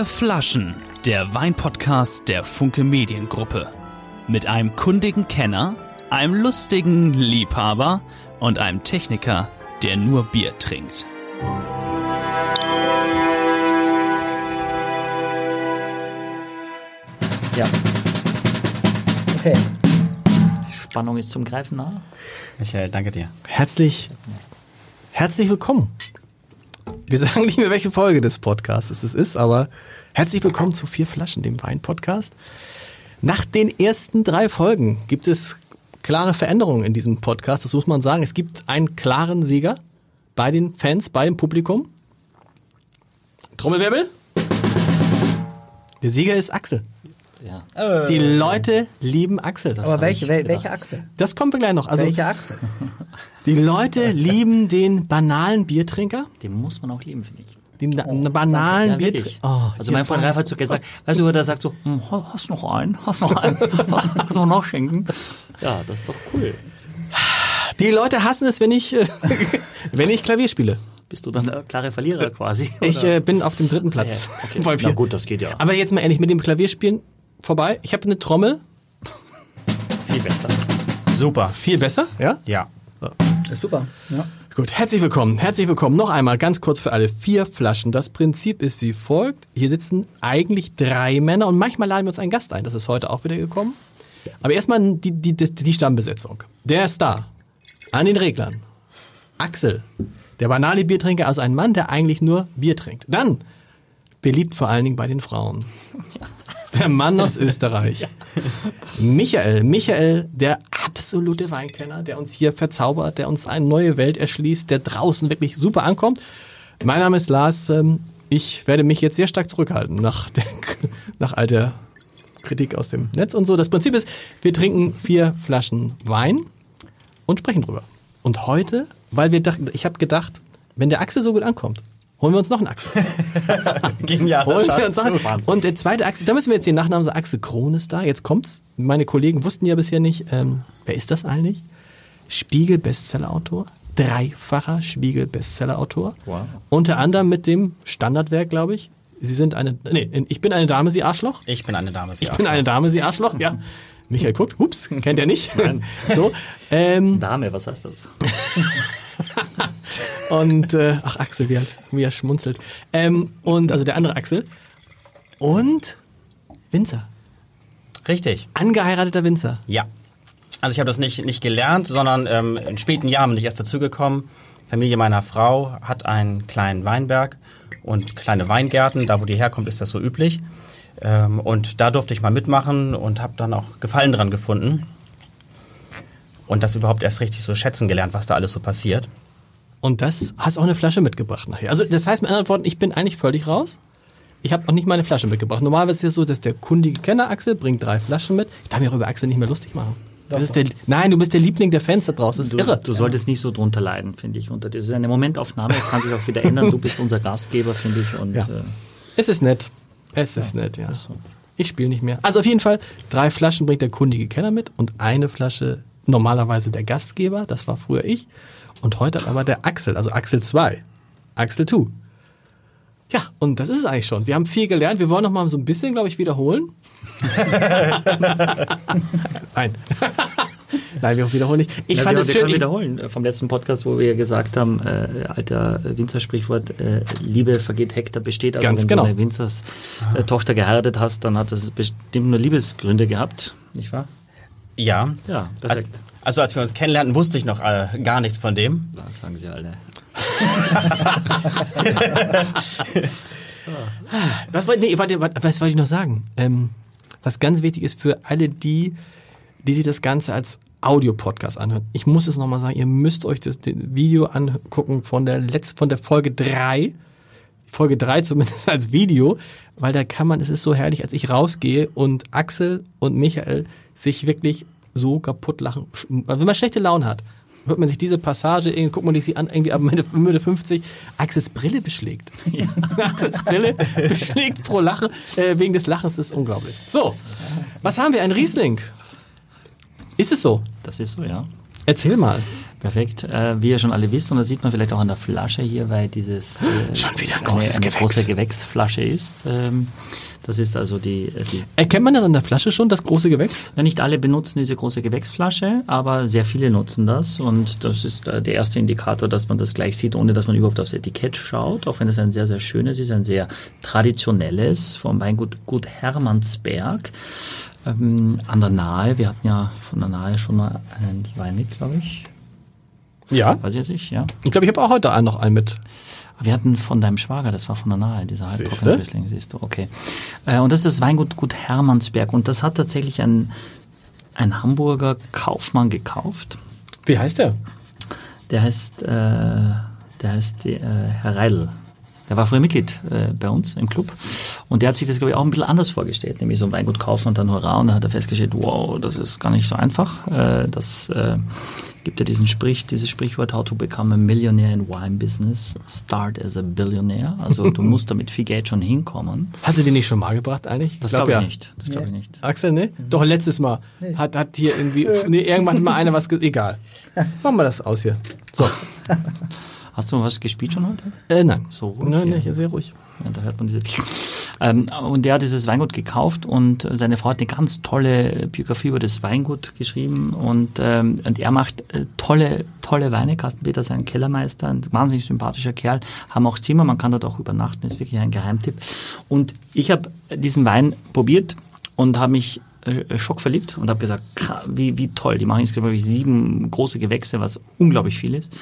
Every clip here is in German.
Vier Flaschen, der Weinpodcast der Funke Mediengruppe. Mit einem kundigen Kenner, einem lustigen Liebhaber und einem Techniker, der nur Bier trinkt. Ja. Okay. Die Spannung ist zum Greifen nah. Michael, danke dir. Herzlich, herzlich willkommen. Wir sagen nicht mehr, welche Folge des Podcasts es ist, aber herzlich willkommen zu Vier Flaschen, dem Wein-Podcast. Nach den ersten drei Folgen gibt es klare Veränderungen in diesem Podcast, das muss man sagen. Es gibt einen klaren Sieger bei den Fans, bei dem Publikum. Trommelwirbel. Der Sieger ist Axel. Ja. Die Leute lieben Axel. Das Aber welche, ich wel, welche Achse? Das kommt gleich noch. Also welche Achse? die Leute lieben den banalen Biertrinker. Den muss man auch lieben, finde ich. Den na- banalen Ja, Biertrinker. wirklich. also mein Freund Ralf hat so gesagt, weißt du, der sagt so, hm, hast du noch einen? Hast du noch einen? Hast du noch nachschenken? Ja, das ist doch cool. Die Leute hassen es, wenn ich, äh, wenn ich Klavier spiele. Bist du dann der klare Verlierer quasi? Ich oder? äh, bin auf dem dritten Platz. Ja, okay. Bei Na gut, das geht ja. Aber jetzt mal ehrlich, mit dem Klavierspielen vorbei. Ich habe eine Trommel. viel besser. Super. Viel besser, ja? Ja. Ist super. Ja. Gut, herzlich willkommen. Herzlich willkommen. Noch einmal ganz kurz für alle. Vier Flaschen. Das Prinzip ist wie folgt. Hier sitzen eigentlich drei Männer und manchmal laden wir uns einen Gast ein. Das ist heute auch wieder gekommen. Aber erstmal die, die, die, die Stammbesetzung. Der ist da. An den Reglern. Axel. Der banale Biertrinker, also ein Mann, der eigentlich nur Bier trinkt. Dann, beliebt vor allen Dingen bei den Frauen. Der Mann aus Österreich. Michael, Michael, der absolute Weinkenner, der uns hier verzaubert, der uns eine neue Welt erschließt, der draußen wirklich super ankommt. Mein Name ist Lars. ähm, Ich werde mich jetzt sehr stark zurückhalten nach, der, nach all der Kritik aus dem Netz und so. Das Prinzip ist, wir trinken vier Flaschen Wein und sprechen drüber. Und heute, weil wir dachten, ich habe gedacht, wenn der Axel so gut ankommt, holen wir uns noch einen Axel. Genial. Holen wir uns noch einen. Und der zweite Axel, da müssen wir jetzt den Nachnamen sagen, Axel Kron ist da. Jetzt kommt's. Meine Kollegen wussten ja bisher nicht, ähm, wer ist das eigentlich? Spiegel-Bestsellerautor. Dreifacher Spiegel-Bestsellerautor. Wow. Unter anderem mit dem Standardwerk, glaube ich. Sie sind eine, nee, ich bin eine Dame, Sie Arschloch. Ich bin eine Dame. Sie Ich bin eine Dame, Sie Arschloch, ja. Michael guckt, hups, kennt er nicht. so, ähm, Dame, was heißt das? Und, äh, ach Axel, wie er, wie er schmunzelt. Ähm, und, also der andere Axel. Und Winzer. Richtig. Angeheirateter Winzer. Ja. Also ich habe das nicht, nicht gelernt, sondern ähm, in späten Jahren bin ich erst dazugekommen. Familie meiner Frau hat einen kleinen Weinberg und kleine Weingärten. Da, wo die herkommt, ist das so üblich. Ähm, und da durfte ich mal mitmachen und habe dann auch Gefallen dran gefunden. Und das überhaupt erst richtig so schätzen gelernt, was da alles so passiert. Und das hast auch eine Flasche mitgebracht nachher. Also das heißt mit anderen Worten, ich bin eigentlich völlig raus. Ich habe auch nicht meine Flasche mitgebracht. Normalerweise ist es so, dass der kundige Kenner Axel bringt drei Flaschen mit. Ich darf mich auch über Axel nicht mehr lustig machen. Das ist der, nein, du bist der Liebling der Fans da draußen. Das ist Du, irre. du solltest nicht so drunter leiden, finde ich. Unter das ist eine Momentaufnahme, das kann sich auch wieder ändern. Du bist unser Gastgeber, finde ich. Und Ja. äh, Es ist nett. Es ist nett, ja. ist so. Ich spiele nicht mehr. Also auf jeden Fall, drei Flaschen bringt der kundige Kenner mit und eine Flasche normalerweise der Gastgeber, das war früher ich. Und heute aber der Axel, also Axel 2. Axel 2. Ja, und das ist es eigentlich schon. Wir haben viel gelernt. Wir wollen noch mal so ein bisschen, glaube ich, wiederholen. Nein. Nein, wir wiederholen nicht. Ich ja, fand wir, es wir schön. können Ich, wiederholen äh, vom letzten Podcast, wo wir gesagt haben, äh, alter Winzersprichwort, äh, Liebe vergeht Hektar besteht. Also Ganz wenn genau. du eine Winzers äh, Tochter geheiratet hast, dann hat das bestimmt nur Liebesgründe gehabt, nicht wahr? Ja. Ja, perfekt. Also als wir uns kennenlernten, wusste ich noch äh, gar nichts von dem. Das sagen sie alle. was, wollte- nee, warte, warte, was wollte ich noch sagen? Ähm, was ganz wichtig ist für alle die, die sich das Ganze als Audio-Podcast anhören. Ich muss es nochmal sagen, ihr müsst euch das, das Video angucken von der letzten, von der Folge 3. Folge 3 zumindest als Video, weil da kann man, es ist so herrlich, als ich rausgehe und Axel und Michael sich wirklich so kaputt lachen. Wenn man schlechte Laune hat, hört man sich diese Passage, guckt man sich sie an, irgendwie ab Mitte, Mitte 50, Axels Brille beschlägt. Axels Brille beschlägt pro Lachen, äh, wegen des Lachens, ist unglaublich. So, was haben wir? Ein Riesling. Ist es so? Das ist so, ja. Erzähl mal. Perfekt. Äh, wie ihr schon alle wisst, und das sieht man vielleicht auch an der Flasche hier, weil dieses äh, Schon wieder ein eine, großes eine Gewächs. große Gewächsflasche ist. Ähm, das ist also die, die Erkennt man das an der Flasche schon, das große Gewächs? ja, nicht alle benutzen diese große Gewächsflasche, aber sehr viele nutzen das und das ist äh, der erste Indikator, dass man das gleich sieht, ohne dass man überhaupt aufs Etikett schaut, auch wenn es ein sehr, sehr schönes ist, ein sehr traditionelles vom Weingut Gut Hermannsberg ähm, an der Nahe. Wir hatten ja von der Nahe schon mal einen Wein mit, glaube ich. Ja. Weiß ich jetzt nicht, ja. Ich glaube, ich habe auch heute noch einen mit. Wir hatten von deinem Schwager, das war von der Nahe, dieser Siehste? halbtrockene Riesling, siehst du, okay. Äh, und das ist das Weingut Gut Hermannsberg und das hat tatsächlich ein, ein Hamburger Kaufmann gekauft. Wie heißt der? Der heißt, äh, der heißt äh, Herr Reidel. Der war früher Mitglied äh, bei uns im Club und der hat sich das, glaube ich, auch ein bisschen anders vorgestellt, nämlich so ein Weingut kaufen und dann hurra und dann hat er festgestellt, wow, das ist gar nicht so einfach. Äh, das äh, gibt ja diesen Sprich, dieses Sprichwort, how to become a millionaire in wine business, start as a billionaire. Also du musst damit viel Geld schon hinkommen. Hast du den nicht schon mal gebracht eigentlich? Das glaub glaube ich ja. nicht. Das glaube ich nicht. Axel, ne? Doch, letztes Mal. Hat, hat hier irgendwie, nee, irgendwann mal einer was, egal. Machen wir das aus hier. So. Hast du was gespielt schon heute? Äh, nein. So ruhig Nein, hier. nicht, sehr ruhig. Ja, da hört man diese. Ähm, und der hat dieses Weingut gekauft und seine Frau hat eine ganz tolle Biografie über das Weingut geschrieben und, ähm, und er macht äh, tolle, tolle Weine. Carsten Peter ist ein Kellermeister, ein wahnsinnig sympathischer Kerl, haben auch Zimmer, man kann dort auch übernachten, ist wirklich ein Geheimtipp. Und ich habe diesen Wein probiert und habe mich äh, schockverliebt und habe gesagt, wie, wie toll, die machen insgesamt sieben große Gewächse, was unglaublich viel ist.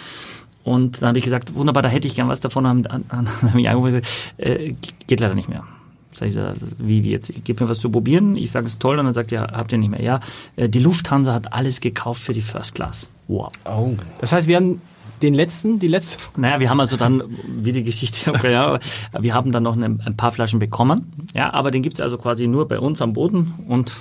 Und dann habe ich gesagt, wunderbar, da hätte ich gern was davon. Haben, an, an, haben mich angerufen äh, geht leider nicht mehr. Sag ich, so, also, wie, wie jetzt? Gib mir was zu probieren. Ich sage, es ist toll. Und dann sagt er, habt ihr nicht mehr? Ja, äh, die Lufthansa hat alles gekauft für die First Class. Wow. Oh. Das heißt, wir haben den letzten, die letzte. Naja, wir haben also dann, wie die Geschichte, ja, wir haben dann noch eine, ein paar Flaschen bekommen. Ja, aber den gibt's also quasi nur bei uns am Boden und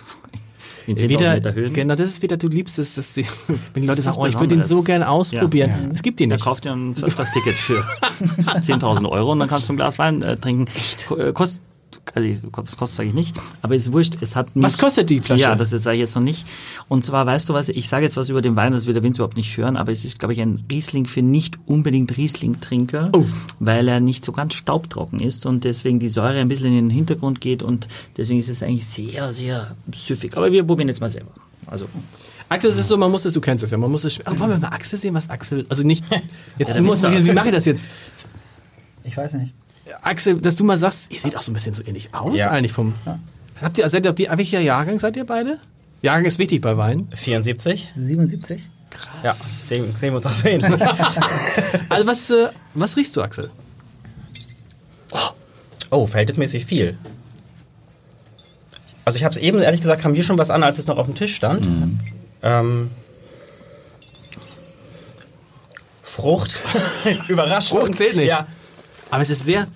in 10.000 Wieder, Meter Höhen. genau, das ist wieder, du liebst es, dass die, wenn die Leute Das sagen, oh, ich würde den so Besonderes. gern ausprobieren. Ja. Es gibt die Da nicht. kauft ihr ein First-Class-Ticket für 10.000 Euro und dann kannst du ein Glas Wein äh, trinken. Ko- äh, Kostet, also, was kostet, sage ich nicht, aber ist wurscht, es hat mich, Was kostet die Flasche? Ja, das sage ich jetzt noch nicht. Und zwar, weißt du was, ich sage jetzt was über den Wein, das will der Vince überhaupt nicht hören, aber es ist, glaube ich, ein Riesling für nicht unbedingt Riesling-Trinker, Oh. weil er nicht so ganz staubtrocken ist und deswegen die Säure ein bisschen in den Hintergrund geht und deswegen ist es eigentlich sehr, sehr süffig. Aber wir probieren jetzt mal selber. Also, Axel, es ist so, man muss es, du kennst es ja, man muss es, oh, wollen wir mal Axel sehen, was Axel, also nicht, jetzt, muss, wie, wie mache ich das jetzt? Ich weiß nicht. Axel, dass du mal sagst, ihr seht auch so ein bisschen so ähnlich aus Ja. eigentlich vom, habt ihr, seid ihr, wie, welcher Jahrgang seid ihr beide? Jahrgang ist wichtig bei Wein. 74? 77? Ja, sehen, sehen wir uns auch so ähnlich. Also was, äh, was riechst du, Axel? Oh, verhältnismäßig viel. Also ich habe es eben, ehrlich gesagt, kam hier schon was an, als es noch auf dem Tisch stand. Ähm, Frucht. Überraschung. Frucht zählt nicht. Ja. Aber es ist sehr,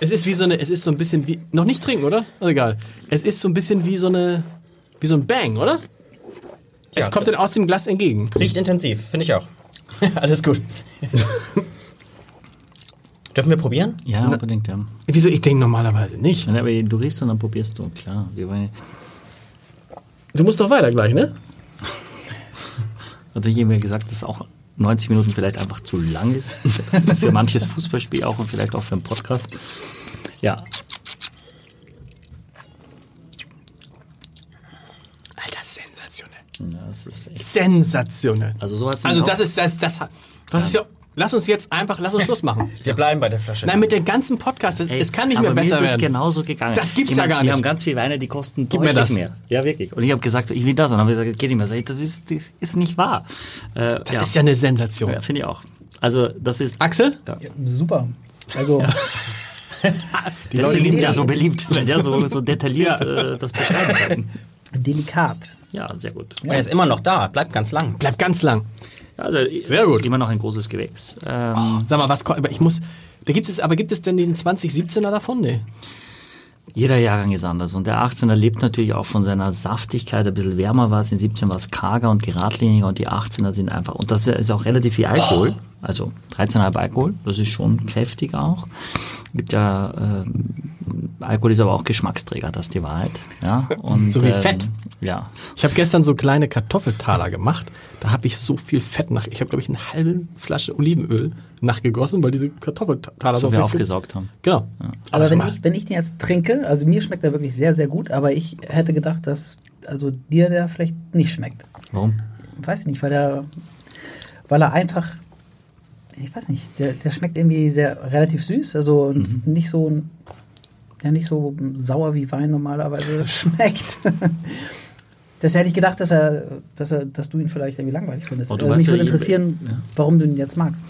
es ist wie so eine, es ist so ein bisschen wie, noch nicht trinken, oder? Also egal. Es ist so ein bisschen wie so eine, wie so ein Bang, oder? Es Ja. kommt dann aus dem Glas entgegen. Riecht intensiv, finde ich auch. Alles gut. Dürfen wir probieren? ja, unbedingt, ja. Wieso? Ich denke normalerweise nicht. Ja, aber du riechst und dann probierst du, klar. Wir wollen, Du musst doch weiter gleich, ne? hat ich mir gesagt, dass es auch 90 Minuten vielleicht einfach zu lang ist. für manches Fußballspiel auch und vielleicht auch für einen Podcast. Ja, Alter, sensationell. ja das ist echt. Sensationell. Also so hat's Also das auch- ist, das, das, das ist ja, lass uns jetzt einfach, lass uns Schluss machen. Wir bleiben bei der Flasche. Nein, mit dem ganzen Podcast, das, Ey, es kann nicht aber mehr besser mir ist es werden. genauso gegangen. Das gibt's Ich ja meine, gar Wir nicht. haben ganz viele Weine, die kosten Gib mir deutlich das. mehr. Ja, wirklich. Und ich habe gesagt, ich will das. Und dann haben wir gesagt, geht nicht mehr. Das ist, das ist nicht wahr. Äh, Das ist ja eine Sensation. ja, finde ich auch. Also das ist... Axel? Ja, super. Also, Die Leute sind ja so beliebt, weil der so, so detailliert äh, das beschreiben kann. delikat. Ja, sehr gut. Er ist immer noch da, bleibt ganz lang. Bleibt ganz lang. Ja, Also, Sehr gut. Immer noch ein großes Gewächs. Ähm, Sag mal, was, ich muss, da gibt es, aber gibt es denn den 2017er davon? Nee. Jeder Jahrgang ist anders und der 18er lebt natürlich auch von seiner Saftigkeit, ein bisschen wärmer war es, in 17 war es karger und geradliniger und die 18er sind einfach, und das ist auch relativ viel Alkohol. Also 13,5 Alkohol, das ist schon kräftig auch. Gibt ja, ähm, Alkohol ist aber auch Geschmacksträger, das ist die Wahrheit. Ja? Und, So wie ähm, Fett. Ja. Ich habe gestern so kleine Kartoffeltaler gemacht. Da habe ich so viel Fett nach. Ich habe, glaube ich, eine halbe Flasche Olivenöl nachgegossen, weil diese Kartoffeltaler So so wir fest- aufgesaugt haben. Genau. aber Also wenn mal- ich, wenn ich den jetzt trinke, also mir schmeckt er wirklich sehr, sehr gut, aber ich hätte gedacht, dass also dir der vielleicht nicht schmeckt. Warum? Weiß ich nicht, weil er, weil er einfach, ich weiß nicht, der, der schmeckt irgendwie sehr relativ süß, also und nicht so, ja nicht so sauer wie Wein normalerweise schmeckt. Das hätte ich gedacht, dass er, dass er, dass du ihn vielleicht irgendwie langweilig findest. Oh, du also mich würde interessieren, ja. warum du ihn jetzt magst.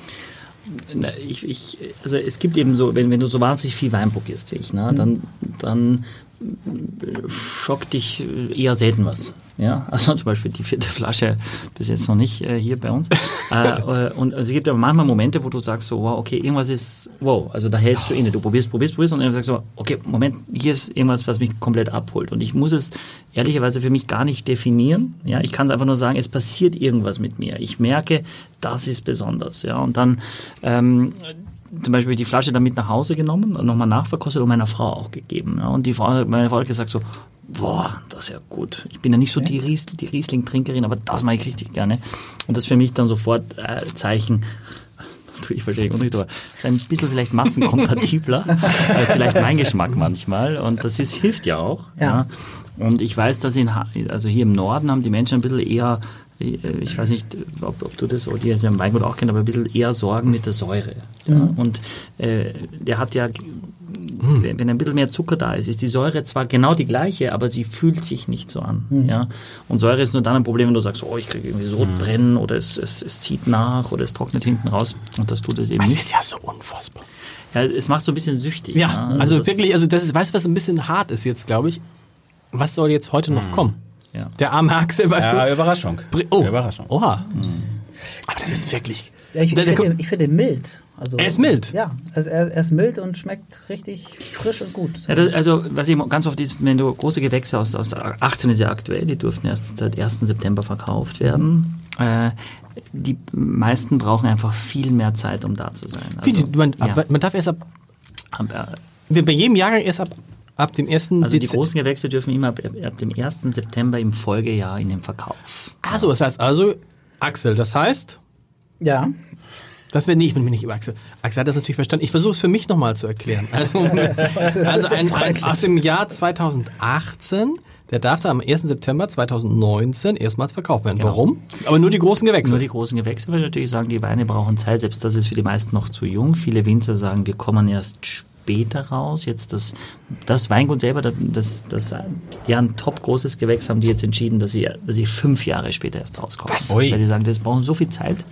Na, ich, ich, also es gibt eben so, wenn, wenn du so wahnsinnig viel Wein probierst wie ich, ne, dann, dann äh, schockt dich eher selten was. Ja, also zum Beispiel die vierte Flasche bis jetzt noch nicht äh, hier bei uns. äh, äh, und es gibt aber manchmal Momente, wo du sagst so, wow, okay, irgendwas ist, wow, also da hältst du inne. Du probierst, probierst, probierst und dann sagst du, so, okay, Moment, hier ist irgendwas, was mich komplett abholt. Und ich muss es ehrlicherweise für mich gar nicht definieren. Ja, ich kann einfach nur sagen, es passiert irgendwas mit mir. Ich merke, das ist besonders. Ja, und dann ähm, zum Beispiel die Flasche dann mit nach Hause genommen und nochmal nachverkostet und meiner Frau auch gegeben. Ja. Und die Frau, meine Frau hat gesagt so, boah, das ist ja gut. Ich bin ja nicht so die, Ries, die Riesling-Trinkerin, aber das mache ich richtig gerne. Und das ist für mich dann sofort äh, Zeichen, tue ich wahrscheinlich auch nicht, aber es ist ein bisschen vielleicht massenkompatibler als vielleicht mein Geschmack manchmal. Und das ist, hilft ja auch. Ja. Und ich weiß, dass in, also hier im Norden haben die Menschen ein bisschen eher, ich weiß nicht, ob, ob du das oder die das ja im Weingut auch kennt, aber ein bisschen eher Sorgen mit der Säure. Ja. Und äh, der hat ja, wenn, wenn ein bisschen mehr Zucker da ist, ist die Säure zwar genau die gleiche, aber sie fühlt sich nicht so an. Ja. Und Säure ist nur dann ein Problem, wenn du sagst, oh, ich kriege irgendwie so brennen oder es, es, es zieht nach oder es trocknet hinten raus. Und das tut es eben Das nicht. ist ja so unfassbar. Ja, es macht so ein bisschen süchtig. Ja, also das- wirklich, also das ist, weißt du, was ein bisschen hart ist jetzt, glaube ich? Was soll jetzt heute noch kommen? Ja. Der arme Axel, weißt Ja, du? Überraschung. Bri- Oh, Überraschung. Oha. Aber das ist wirklich. Ja, ich, ich finde ich find ihn mild. Also, Er ist mild? Ja, also er, er ist mild und schmeckt richtig frisch und gut. Ja, das, also, was eben ganz oft ist, wenn du große Gewächse aus, aus 18 ist ja aktuell, die durften erst seit 1. September verkauft werden. Äh, die meisten brauchen einfach viel mehr Zeit, um da zu sein. Wie, Also, die- man, ja, man darf erst ab, ab- wir bei jedem Jahrgang erst ab, ab dem ersten also die großen Gewächse dürfen immer ab, ab dem 1. September im Folgejahr in den Verkauf. Ah, so, das heißt also, Axel, das heißt, Ja, das wäre nicht, ich bin mir nicht über Axel. Axel hat das natürlich verstanden. Ich versuche es für mich nochmal zu erklären. Also, also ein, ein, aus dem Jahr 2018, der darf dann am 1. September 2019 erstmals verkauft werden. Warum? Aber nur die großen Gewächse. Nur die großen Gewächse, weil natürlich sagen, die Weine brauchen Zeit. Selbst das ist für die meisten noch zu jung. Viele Winzer sagen, wir kommen erst später raus. Jetzt das, das Weingut selber, das, das, die ein top großes Gewächs haben die jetzt entschieden, dass sie, dass sie fünf Jahre später erst rauskommen. Was? Ui. Weil die sagen, das brauchen so viel Zeit.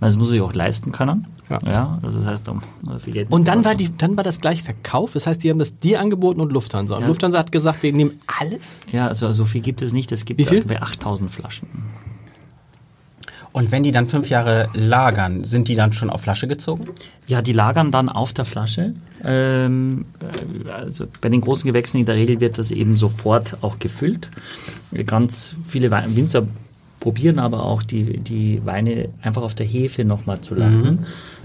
weil Das muss ich auch leisten können. Ja. Ja. also das heißt, um viel Geld Und dann war, die, dann war das gleich verkauft. Das heißt, die haben das dir angeboten und Lufthansa. Und Ja. Lufthansa hat gesagt, wir nehmen alles. Ja, also so viel gibt es nicht. Es gibt ungefähr 8000 Flaschen. Und wenn die dann fünf Jahre lagern, sind die dann schon auf Flasche gezogen? Ja, die lagern dann auf der Flasche. Ähm, äh, also bei den großen Gewächsen in der Regel wird das eben sofort auch gefüllt. Ganz viele Winzer probieren aber auch die, die Weine einfach auf der Hefe nochmal zu lassen.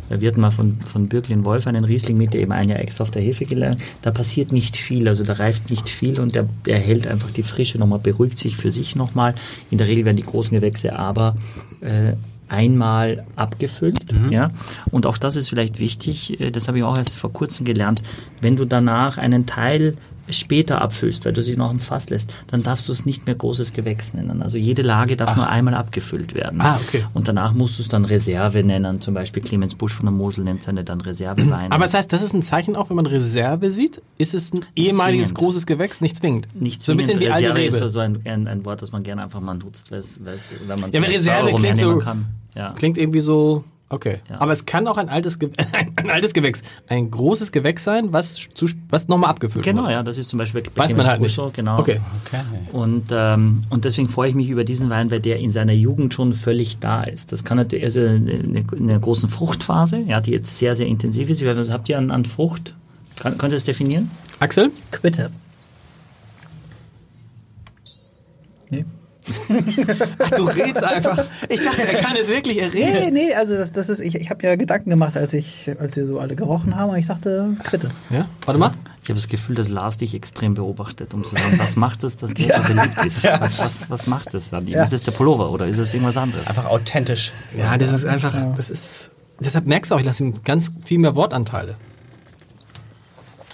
Wir hatten mal von, von Birklin Wolf einen Riesling mit, der eben ein Jahr extra auf der Hefe gelernt. Da passiert nicht viel, also da reift nicht viel und der, der hält einfach die Frische nochmal, beruhigt sich für sich nochmal. In der Regel werden die großen Gewächse aber äh, einmal abgefüllt. Ja? Und auch das ist vielleicht wichtig, äh, das habe ich auch erst vor kurzem gelernt, wenn du danach einen Teil später abfüllst, weil du sie noch im Fass lässt, dann darfst du es nicht mehr großes Gewächs nennen. Also jede Lage darf nur einmal abgefüllt werden. Ah, okay. Und danach musst du es dann Reserve nennen. Zum Beispiel Clemens Busch von der Mosel nennt seine dann Reserveweine. Aber das heißt, das ist ein Zeichen auch, wenn man Reserve sieht, ist es ein ehemaliges zwingend. großes Gewächs, nicht zwingend. nicht so ein bisschen wie alte ist Rebe. ja so ein, ein, ein Wort, das man gerne einfach mal nutzt, weil's, weil's, wenn man Ja, Reserve Euro klingt so, kann. Ja. klingt irgendwie so, okay. Ja. Aber es kann auch ein altes, Ge ein altes Gewächs, ein großes Gewächs sein, was, zu, was nochmal abgefüllt Genau, wurde. ja, das ist zum Beispiel bei Weiß man halt Busch nicht. genau. Okay. Okay. Und, ähm, und deswegen freue ich mich über diesen Wein, weil der in seiner Jugend schon völlig da ist. Das kann natürlich, also in einer großen Fruchtphase, ja, die jetzt sehr, sehr intensiv ist. Was habt ihr an, an Frucht? Kann, könnt ihr das definieren? Axel? Quitte. Nee. Ach, du redst einfach. Ich dachte, er kann es wirklich, er Nee, redet. nee, also das, das ist, ich, ich habe ja Gedanken gemacht, als ich, als wir so alle gerochen haben und ich dachte, Quitte. Ja, warte mal. Ich habe das Gefühl, dass Lars dich extrem beobachtet, um zu sagen, was macht es, dass der so beliebt ist? Was, was, was macht es an ihm? Ja. Ist es der Pullover oder ist es irgendwas anderes? Einfach authentisch. Ja, das ist einfach, das ist, deshalb merkst du auch, ich lasse ihm ganz viel mehr Wortanteile.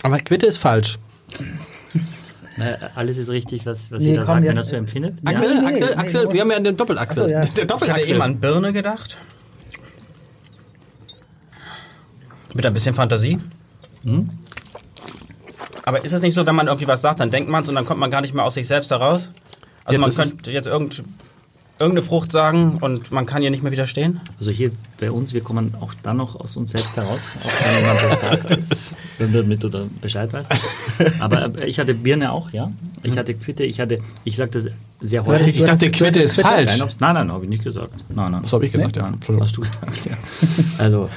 Aber Quitte ist falsch. Na, alles ist richtig, was, was Nee, jeder komm, sagt, wenn er so empfindet. Axel, nee, Axel, nee, Axel, wir haben ja den Doppelachsel. Ach so, ja. Der Ich hatte Doppelachsel. eben an Birne gedacht. Mit ein bisschen Fantasie. Aber ist es nicht so, wenn man irgendwie was sagt, dann denkt man es und dann kommt man gar nicht mehr aus sich selbst heraus? Also Ja, man das könnte jetzt irgend, irgendeine Frucht sagen und man kann ihr nicht mehr widerstehen? Also hier bei uns, wir kommen auch dann noch aus uns selbst heraus, auch wenn jemand das sagt, jetzt, wenn du mit oder Bescheid weißt. Aber äh, ich hatte Birne auch, ja. Ich hatte Quitte, ich hatte, ich sage das sehr häufig. Ich dachte, Quitte ist Quitte? falsch. Nein, nein, nein, habe ich nicht gesagt. Nein, nein. Das habe ich gesagt, ja. Nein, hast du gesagt, ja. Also,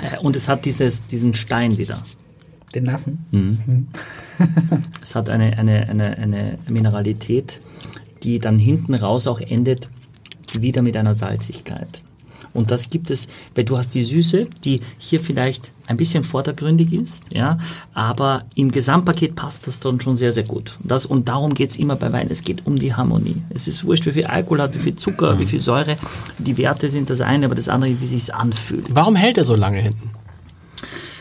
äh, und es hat dieses, diesen Stein wieder. Den nassen. Es hat eine, eine, eine, eine Mineralität, die dann hinten raus auch endet, wieder mit einer Salzigkeit. Und das gibt es, weil du hast die Süße, die hier vielleicht ein bisschen vordergründig ist, ja, aber im Gesamtpaket passt das dann schon sehr, sehr gut. Das, und darum geht's immer bei Wein. Es geht um die Harmonie. Es ist wurscht, wie viel Alkohol hat, wie viel Zucker, wie viel Säure. Die Werte sind das eine, aber das andere, wie sich's anfühlt. Warum hält er so lange hinten?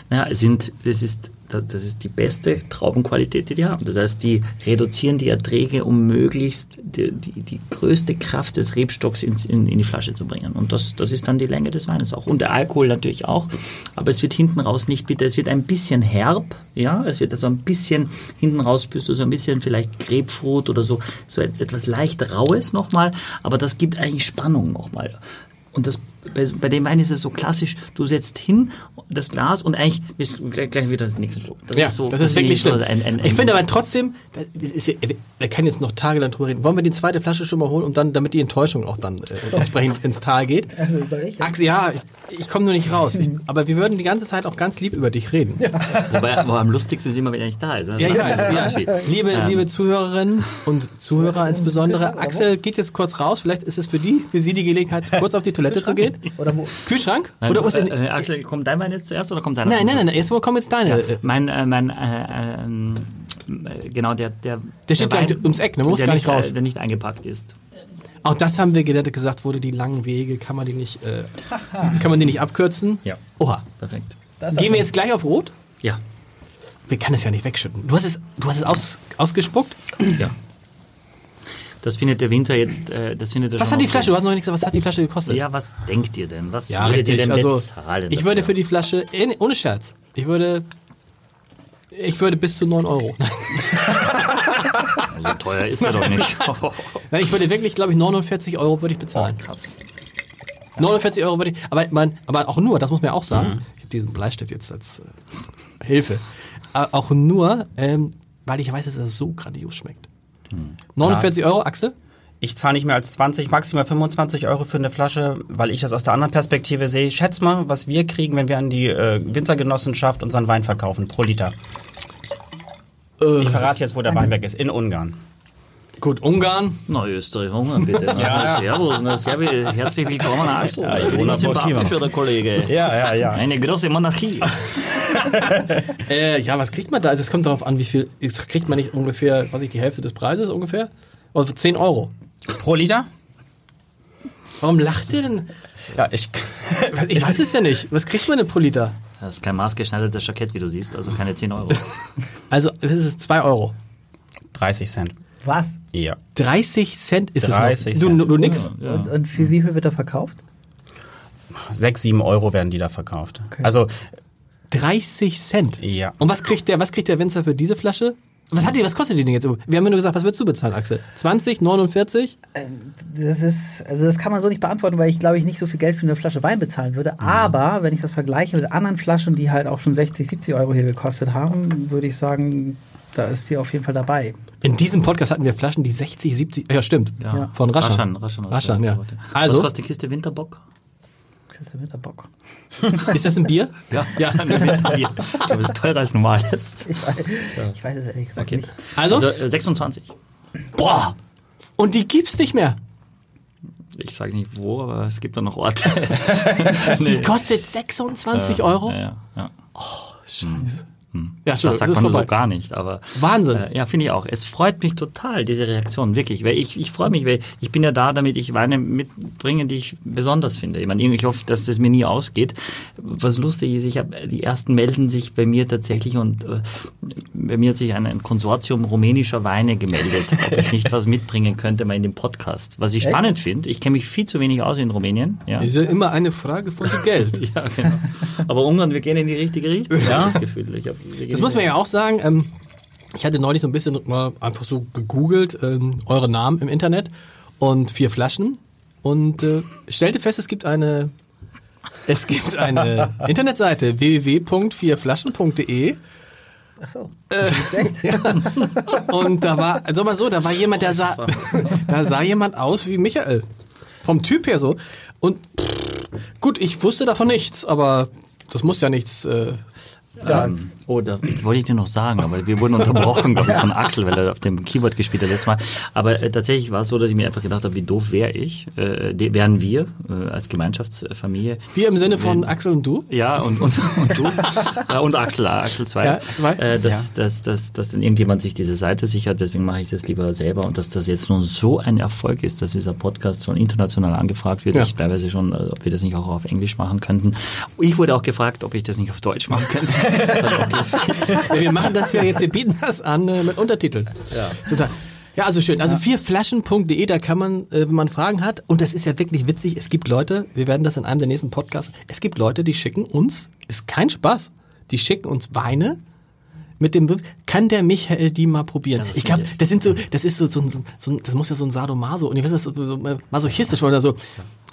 Naja, es sind, das ist, das ist die beste Traubenqualität, die die haben. Das heißt, die reduzieren die Erträge, um möglichst die, die, die größte Kraft des Rebstocks ins, in, in die Flasche zu bringen. Und das, das ist dann die Länge des Weines auch. Und der Alkohol natürlich auch. Aber es wird hinten raus nicht bitter. Es wird ein bisschen herb, ja. Es wird also ein bisschen, hinten raus spürst du so ein bisschen vielleicht Grapefruit oder so, so etwas leicht Raues nochmal. Aber das gibt eigentlich Spannung nochmal. Und das, bei, bei dem Wein ist es so klassisch, du setzt hin das Glas und eigentlich bist du gleich, gleich wieder das nächste Schluck. Das ja, ist so, das ist wirklich ich so schlimm. Ein, ein, ein, ich finde aber trotzdem, ja- wir können jetzt noch tagelang drüber reden. Wollen wir die zweite Flasche schon mal holen und dann, damit die Enttäuschung auch dann äh, entsprechend ins Tal geht? Also soll ich? Axel, ja, ich, ich komme nur nicht raus. Ich, aber wir würden die ganze Zeit auch ganz lieb über dich reden. Ja, wobei, aber am lustigsten ist immer, wenn er nicht da ist. ne? ja, ja. Liebe, Ähm, liebe Zuhörerinnen und Zuhörer insbesondere, Axel geht jetzt kurz raus. Vielleicht ist es für die, für Sie die Gelegenheit, kurz auf die Toilette zu gehen. Oder wo? Kühlschrank? Nein, Oder wo ist äh, äh, Axel, kommt dein Wein jetzt zuerst oder kommt seiner nein, nein, nein, nein, erstmal kommt jetzt deine. äh, Mein, äh, mein, äh, ähm, äh, genau, der, der, Der steht Wein, gleich ums Eck, ne? Muss der gar nicht nicht, raus. Äh, der nicht eingepackt ist. Auch das haben wir gelernt, gesagt wurde, die langen Wege, kann man die nicht, äh, kann man die nicht abkürzen? Ja. Oha. Perfekt. Das Gehen wir jetzt gleich auf Rot? Ja. Wir können es ja nicht wegschütten. Du hast es, du hast es aus, ausgespuckt? ja. Das findet der Winter jetzt, äh, das findet er Was hat die. Flasche? Du hast noch nicht gesagt, was hat die Flasche gekostet? Ja, was denkt ihr denn? Was Ja, würdet ihr denn Also, bezahlen? ich würde für die Flasche, eh, ohne Scherz, ich würde, ich würde bis zu 9 Euro. So teuer ist er doch nicht. Nein, ich würde wirklich, glaube ich, 49 Euro würde ich bezahlen. Oh, krass. 49 Euro würde ich, aber, man, aber auch nur, das muss man ja auch sagen, Mhm. ich habe diesen Bleistift jetzt als äh, Hilfe, aber auch nur, ähm, weil ich weiß, dass es so grandios schmeckt. Mhm. 49 Euro, Axel? Ich zahle nicht mehr als 20, maximal 25 Euro für eine Flasche, weil ich das aus der anderen Perspektive sehe. Schätz mal, was wir kriegen, wenn wir an die äh, Winzergenossenschaft unseren Wein verkaufen, pro Liter. Ich verrate jetzt, wo der Weinberg ist. In Ungarn. Gut, Ungarn. Na, Österreich, Hunger, bitte. Na, Ja. Servus, na, servus, herzlich willkommen, Axel. Ja, ich bin wohne ein auf Burg sympathischer, Kiewer. der Kollege. Ja, ja, ja. Eine große Monarchie. Äh, ja, was kriegt man da? Also es kommt darauf an, wie viel, jetzt kriegt man nicht ungefähr, was ich, die Hälfte des Preises ungefähr? Oder für 10 Euro. Pro Liter? Warum lacht ihr denn? Ja, ich. Ich weiß es ja nicht. Was kriegt man denn pro Liter? Das ist kein maßgeschneidertes Jackett, wie du siehst, also keine 10 Euro. Also, das ist 2 Euro. 30 Cent. Was? Ja. 30 Cent ist 30 es noch. Cent. Du, du nix. Ja. Und, und für wie viel wird er verkauft? 6, 7 Euro werden die da verkauft. Okay. Also, 30 Cent. Ja. Und was kriegt der, was kriegt der Winzer für diese Flasche? Was hat die, was kostet die denn jetzt? Wir haben ja nur gesagt, was würdest du bezahlen, Axel? 20, 49? Das ist, also das kann man so nicht beantworten, weil ich glaube ich nicht so viel Geld für eine Flasche Wein bezahlen würde. Aber wenn ich das vergleiche mit anderen Flaschen, die halt auch schon 60, 70 Euro hier gekostet haben, würde ich sagen, da ist die auf jeden Fall dabei. In diesem Podcast hatten wir Flaschen, die 60, 70, ja stimmt. Ja. Von Raschan. Raschan, Raschan, Raschan, ja. Also, Was kostet die Kiste Winterbock? Kiste Winterbock. ist das ein Bier? Ja, ja eine Winterbier. Ich glaube, das ist teurer als normales. Ich weiß, ich weiß es ehrlich gesagt Okay. nicht. Also, Also äh, 26. boah, Und die gibt's nicht mehr. Ich sage nicht wo, aber es gibt da noch Orte. Die kostet 26 Euro. Ja, ja, ja. Scheiße. Ja, Das schon, sagt ist man so vorbei. gar nicht, aber Wahnsinn. Äh, ja, finde ich auch. Es freut mich total, diese Reaktion, wirklich. Weil ich, ich freue mich, weil ich bin ja da, damit ich Weine mitbringe, die ich besonders finde. Ich meine, ich hoffe, dass das mir nie ausgeht. Was lustig ist, ich habe die ersten melden sich bei mir tatsächlich und äh, bei mir hat sich ein, ein Konsortium rumänischer Weine gemeldet, ob ich nicht was mitbringen könnte mal in dem Podcast. Was ich Echt? spannend finde, ich kenne mich viel zu wenig aus in Rumänien. Ja. Ist ja immer eine Frage von Geld. Ja, genau. Aber Ungarn, wir gehen in die richtige Richtung. Ja, das Gefühl. Ich hab, wir gehen Das muss man ja auch sagen. Ähm, ich hatte neulich so ein bisschen mal einfach so gegoogelt, ähm, eure Namen im Internet und vier Flaschen und äh, stellte fest, es gibt eine es gibt eine Internetseite www.vierflaschen.de Ach so. Gibt's echt? und da war, also mal so, da war jemand, der sah, da sah jemand aus wie Michael. Vom Typ her so. Und pff, gut, ich wusste davon nichts, aber das muss ja nichts. Äh, Ähm, oh, da, jetzt wollte ich dir noch sagen, aber wir wurden unterbrochen, glaube ich, von Axel, weil er auf dem Keyboard gespielt hat letztes Mal. Aber äh, tatsächlich war es so, dass ich mir einfach gedacht habe, wie doof wäre ich, äh, wären wir äh, als Gemeinschaftsfamilie. wir im Sinne von Axel und du. Ja, und, und, und du äh, und Axel, äh, Axel 2. Ja, zwei. Äh, dass, dass, dass, dass dann irgendjemand sich diese Seite sichert, deswegen mache ich das lieber selber. Und dass das jetzt nun so ein Erfolg ist, dass dieser Podcast schon international angefragt wird. Ja. Ich teilweise schon, äh, ob wir das nicht auch auf Englisch machen könnten. Ich wurde auch gefragt, ob ich das nicht auf Deutsch machen könnte. Ja, wir machen das ja jetzt, wir bieten das an äh, mit Untertiteln. Ja. Total. Ja, also schön. Also vierflaschen.de, da kann man, äh, wenn man Fragen hat, und das ist ja wirklich witzig, es gibt Leute, wir werden das in einem der nächsten Podcasts, es gibt Leute, die schicken uns, ist kein Spaß, die schicken uns Weine mit dem kann der Michael die mal probieren? ich glaube, das sind so, das ist so, so, so, das muss ja so ein Sadomaso, und ich weiß, das ist so, so masochistisch oder so,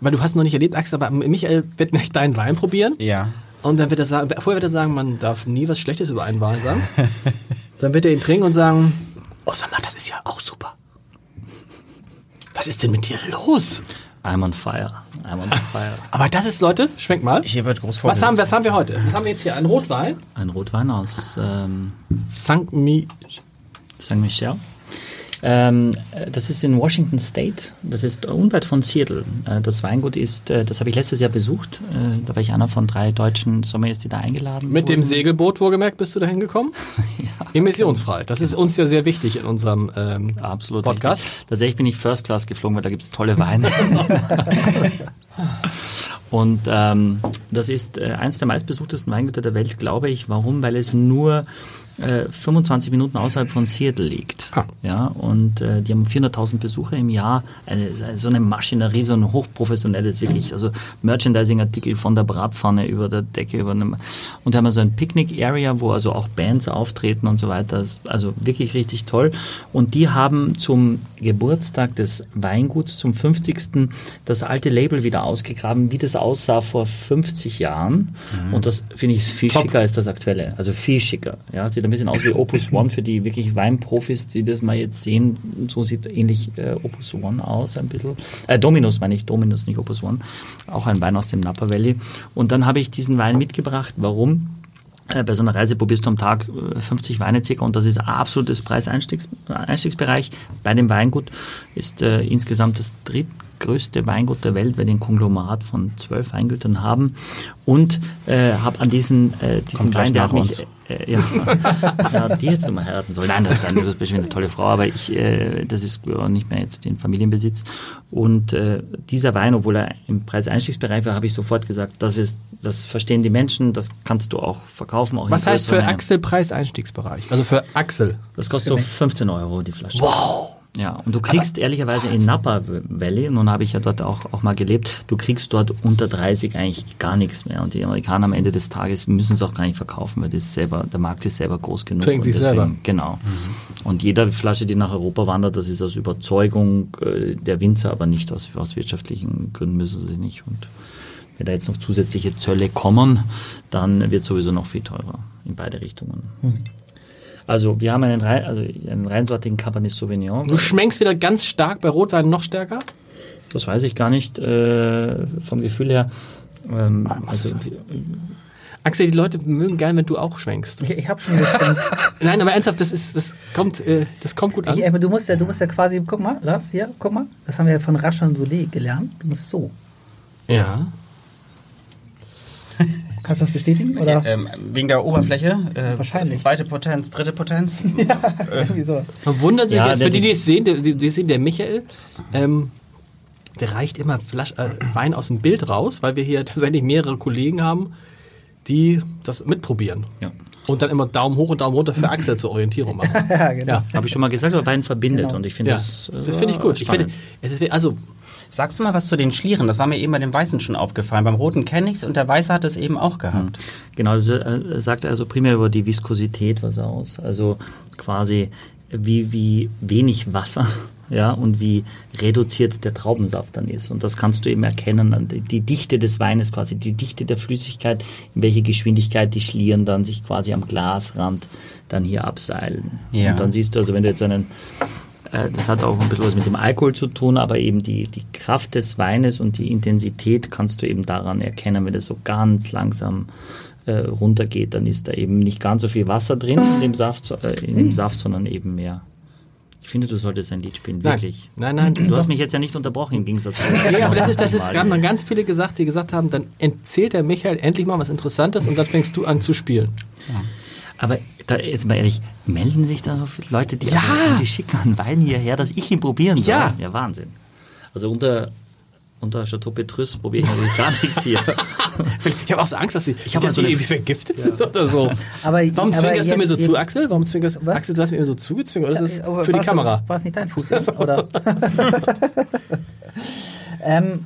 weil du hast noch nicht erlebt, Axel, aber Michael wird nicht deinen Wein probieren. Ja. Und dann wird er sagen, vorher wird er sagen, man darf nie was Schlechtes über einen Wein sagen. Dann wird er ihn trinken und sagen, oh sag mal, das ist ja auch super. Was ist denn mit dir los? I'm on fire. I'm on fire. Aber das ist, Leute, schmeckt mal. Hier wird groß Was haben, was haben wir heute? Was haben wir jetzt hier? Ein Rotwein? Ein Rotwein aus ähm, St. Mi St. Michel. Ähm, äh, das ist in Washington State. Das ist unweit von Seattle. Äh, das Weingut ist, äh, das habe ich letztes Jahr besucht. Äh, da war ich einer von drei deutschen Sommeliers, die da eingeladen Mit dem wurden. Segelboot, wohlgemerkt, bist du da hingekommen? Emissionsfrei. Das ist uns ja sehr wichtig in unserem ähm, Absolut. Podcast. richtig. Tatsächlich bin ich First Class geflogen, weil da gibt's tolle Weine. Und ähm, das ist äh, eins der meistbesuchtesten Weingüter der Welt, glaube ich. Warum? Weil es nur äh, 25 Minuten außerhalb von Seattle liegt. Ah. Ja, und äh, die haben 400.000 Besucher im Jahr. Eine, so eine Maschinerie, so ein hochprofessionelles, wirklich, also Merchandising-Artikel von der Bratpfanne über der Decke, über einem, und da haben wir so ein Picnic-Area, wo also auch Bands auftreten und so weiter. Also wirklich richtig toll. Und die haben zum Geburtstag des Weinguts, zum 50. das alte Label wieder ausgegraben, wie das aussah vor 50 Jahren. Und das finde ich viel schicker als das aktuelle. Also viel schicker. Ja, sieht ein bisschen aus wie Opus One für die wirklich Weinprofis, die das mal jetzt sehen. So sieht ähnlich äh, Opus One aus, ein bisschen. Äh, Dominus meine ich, Dominus, nicht Opus One. Auch ein Wein aus dem Napa Valley. Und dann habe ich diesen Wein mitgebracht. Warum? Äh, Bei so einer Reise probierst du am Tag äh, 50 Weine circa und das ist absolutes Preiseinstiegsbereich. Bei dem Weingut ist äh, insgesamt das drittgrößte Weingut der Welt, weil die ein Konglomerat von zwölf Weingütern haben und äh, habe an diesen, äh, diesen Kommt Wein, der hat mich, uns. äh, ja, ja, die hättest du mal heiraten sollen. Nein, das ist, eine, das ist bestimmt eine tolle Frau, aber ich, äh, das ist nicht mehr jetzt in Familienbesitz. Und äh, dieser Wein, obwohl er im Preiseinstiegsbereich war, habe ich sofort gesagt, das ist, das verstehen die Menschen, das kannst du auch verkaufen. Auch in Was heißt für Axel Preiseinstiegsbereich? Also für Axel. Das kostet so 15 Euro die Flasche. Wow! Ja, und du kriegst ehrlicherweise in Napa Valley, nun habe ich ja dort auch, auch mal gelebt, du kriegst dort unter 30 eigentlich gar nichts mehr. Und die Amerikaner am Ende des Tages müssen es auch gar nicht verkaufen, weil das selber, der Markt ist selber groß genug. Trinken Und sich selber. Genau. Und jede Flasche, die nach Europa wandert, das ist aus Überzeugung äh, der Winzer, aber nicht aus, aus wirtschaftlichen Gründen müssen sie nicht. Und wenn da jetzt noch zusätzliche Zölle kommen, dann wird sowieso noch viel teurer in beide Richtungen. Also wir haben einen, rein, also einen reinsortigen Cabernet Sauvignon. Du schmeckst wieder ganz stark bei Rotwein noch stärker? Das weiß ich gar nicht äh, vom Gefühl her. Ähm, also, Axel, die Leute mögen gern, wenn du auch schwenkst. Ich, ich habe schon geschwommen. Nein, aber ernsthaft, das ist, das kommt, äh, das kommt gut an. Ich, aber du musst ja, du musst ja quasi, guck mal, Lars, hier, guck mal, das haben wir ja von Raschan Solé gelernt. Du musst so. Ja. Kannst du das bestätigen? Oder? Ähm, wegen der Oberfläche. Äh, Wahrscheinlich. Zweite Potenz, dritte Potenz. Irgendwie sowas. Man wundert sich Ja, jetzt, für die, die es sehen, der, die, die sehen, der Michael, ähm, der reicht immer Flasch, äh, Wein aus dem Bild raus, weil wir hier tatsächlich mehrere Kollegen haben, die das mitprobieren. Ja. Und dann immer Daumen hoch und Daumen runter für Axel zur Orientierung machen. Ja, genau. Ja, Habe ich schon mal gesagt, aber Wein verbindet Genau. und ich finde ja. das. äh, das finde ich gut. Ich finde, es ist, also, Sagst du mal was zu den Schlieren? Das war mir eben bei dem Weißen schon aufgefallen. Beim Roten kenne ich's und der Weiße hat es eben auch gehabt. Genau, das äh, sagt er also primär über die Viskosität was aus. Also quasi wie, wie wenig Wasser ja, und wie reduziert der Traubensaft dann ist. Und das kannst du eben erkennen an die, Dichte des Weines, quasi die Dichte der Flüssigkeit, in welche Geschwindigkeit die Schlieren dann sich quasi am Glasrand dann hier abseilen. Ja. Und dann siehst du also, wenn du jetzt einen das hat auch ein bisschen was mit dem Alkohol zu tun, aber eben die, die Kraft des Weines und die Intensität kannst du eben daran erkennen, wenn das so ganz langsam äh, runtergeht, dann ist da eben nicht ganz so viel Wasser drin in dem Saft, äh, in dem Saft sondern eben mehr. Ich finde, du solltest ein Lied spielen, Nein. wirklich. Nein, nein. Du hast mich jetzt ja nicht unterbrochen im Gegensatz zu ja, aber das ist, das ist, haben dann ganz viele gesagt, die gesagt haben, dann erzählt der Michael endlich mal was Interessantes und dann fängst du an zu spielen. Aber da, jetzt mal ehrlich, melden sich da so viele Leute, die, Ja. also, die schicken einen Wein hierher, dass ich ihn probieren soll? Ja. Ja, Wahnsinn. Also unter, unter Chateau Petrus probiere ich natürlich gar nichts hier. Ich habe auch so Angst, dass sie, ich hab hab mal so eine- irgendwie vergiftet sind oder so. Aber- Warum aber zwingerst du mir so zu, Axel? Warum zwingerst Was? Axel, du hast mir immer so zugezwungen oder ist das Aber für die Kamera? War es nicht dein Fuß? oder? ähm,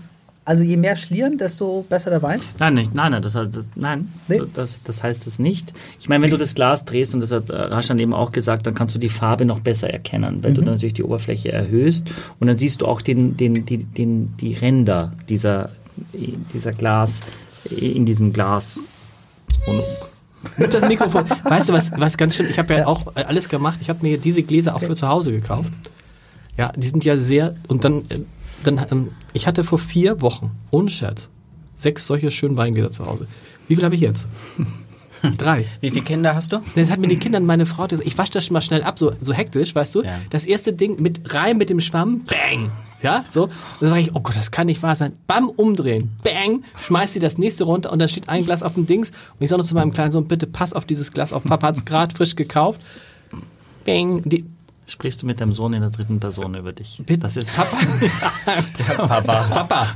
also je mehr Schlieren, desto besser der Wein. Nein, nicht, nein, nein, das, hat- das, nein Nee? das, das heißt es nicht. Ich meine, wenn du das Glas drehst, und das hat äh, Raschan eben auch gesagt, dann kannst du die Farbe noch besser erkennen, weil du dann natürlich die Oberfläche erhöhst und dann siehst du auch den, den, die, den, die Ränder dieser, dieser Glas, in diesem Glas. Und, Mit das Mikrofon. Weißt du, was, was ganz schön, ich habe ja auch äh, alles gemacht. Ich habe mir diese Gläser auch für zu Hause gekauft. Ja, die sind ja sehr, und dann, äh, dann ähm, ich hatte vor vier Wochen, ohne Scherz, sechs solche schönen Weingläser zu Hause. Wie viel habe ich jetzt? Drei. Wie viele Kinder hast du? Das hat mir die Kinder, meine Frau, gesagt, ich wasche das schon mal schnell ab, so, so hektisch, weißt du? Ja. Das erste Ding mit rein mit dem Schwamm, bang, ja, so. Und dann sage ich, oh Gott, das kann nicht wahr sein. Bam, umdrehen, bang, schmeißt sie das nächste runter und dann steht ein Glas auf dem Dings. Und ich sage noch zu meinem kleinen Sohn, bitte pass auf dieses Glas auf. Papa hat es gerade frisch gekauft. Bang, die, sprichst du mit deinem Sohn in der dritten Person über dich? Das ist Papa. Papa. Papa.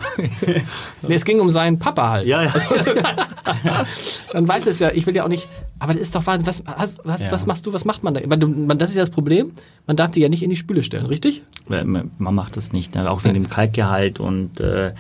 nee, es ging um seinen Papa halt. Ja, ja. Dann weiß es ja, ich will ja auch nicht, aber das ist doch Wahnsinn. Was, was, Ja. was machst du, was macht man da? Man, man, das ist ja das Problem, man darf die ja nicht in die Spüle stellen, richtig? Man macht das nicht, ne? auch wegen dem Kalkgehalt und äh,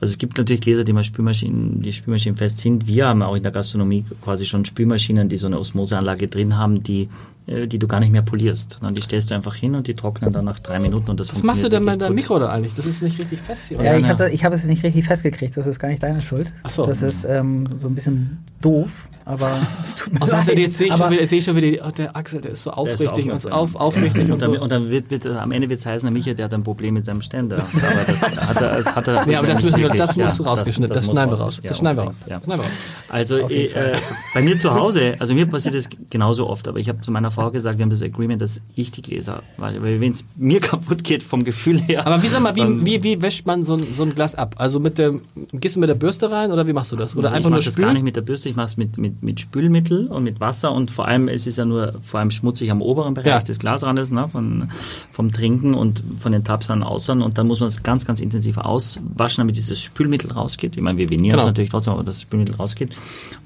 also es gibt natürlich Gläser, die mal Spülmaschinen, die spülmaschinenfest sind. Wir haben auch in der Gastronomie quasi schon Spülmaschinen, die so eine Osmoseanlage drin haben, die, die du gar nicht mehr polierst. Dann die stellst du einfach hin und die trocknen dann nach drei Minuten und das Was machst du denn mit deinem. Mikro da eigentlich? Das ist nicht richtig fest hier. Ja, oder? ich ja. habe hab es nicht richtig festgekriegt. Das ist gar nicht deine Schuld. Ach so. Das ist ähm, so ein bisschen doof, aber es tut mir was, leid. jetzt sehe ich, schon aber, wieder- ich schon wieder, oh, der Axel, der ist so Der ist so aufrichtig und auf, aufrichtig und so. und dann wird, wird am Ende wird es heißen, der Michael, der hat ein Problem mit seinem Ständer. Aber das hat er, das hat er Nee, aber das nicht müssen wir, das musst du Ja, rausgeschnitten, das, muss schneiden wir raus. Ja, Das schneiden wir raus. ja. Das schneiden wir raus. Also äh, bei mir zu Hause, also mir passiert das genauso oft, aber ich habe zu meiner Frau gesagt, wir haben das Agreement, dass ich die Gläser, weil, weil wenn es mir kaputt geht vom Gefühl her. Aber wie sag mal, wie, wie, wie wäscht man so ein, so ein Glas ab? Also mit dem, gehst du mit der Bürste rein oder wie machst du das? Oder Also einfach ich nur mache das gar spülen? nicht mit der Bürste, ich mache es mit, mit, mit Spülmittel und mit Wasser und vor allem, es ist ja nur vor allem schmutzig am oberen Bereich Ja. des Glasrandes, ne, von, vom Trinken und von den Tabs an außern und dann muss man es ganz, ganz intensiv auswaschen, damit dieses Spülmittel rausgeht. Ich meine, wir venieren es Genau. natürlich trotzdem, aber das Spülmittel rausgeht.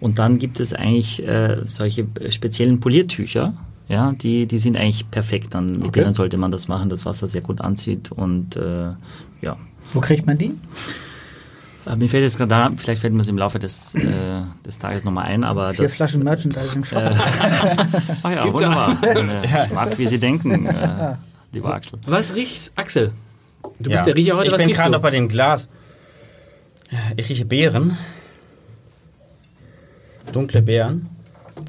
Und dann gibt es eigentlich äh, solche speziellen Poliertücher, ja, die, die sind eigentlich perfekt. Dann, mit Okay. denen sollte man das machen, das Wasser sehr gut anzieht und äh, ja. wo kriegt man die? Äh, Mir fällt jetzt gerade da, vielleicht fällt mir es im Laufe des, äh, des Tages nochmal ein, aber Vier das. Flaschen Merchandising Shop. Ach ja, wunderbar. Äh, Ich mag, wie Sie denken, äh, lieber Axel. Was riecht's, Axel? Du Ja. bist der Riecher heute, Ich was bin gerade noch bei dem Glas. Ich rieche Beeren. Dunkle Beeren.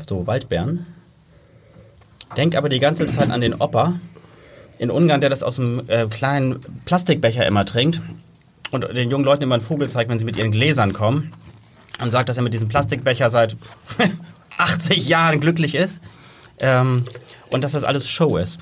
So Waldbeeren. Denk aber die ganze Zeit an den Opa in Ungarn, der das aus einem äh, kleinen Plastikbecher immer trinkt und den jungen Leuten immer einen Vogel zeigt, wenn sie mit ihren Gläsern kommen. und sagt, dass er mit diesem Plastikbecher seit 80 Jahren glücklich ist ähm, und dass das alles Show ist.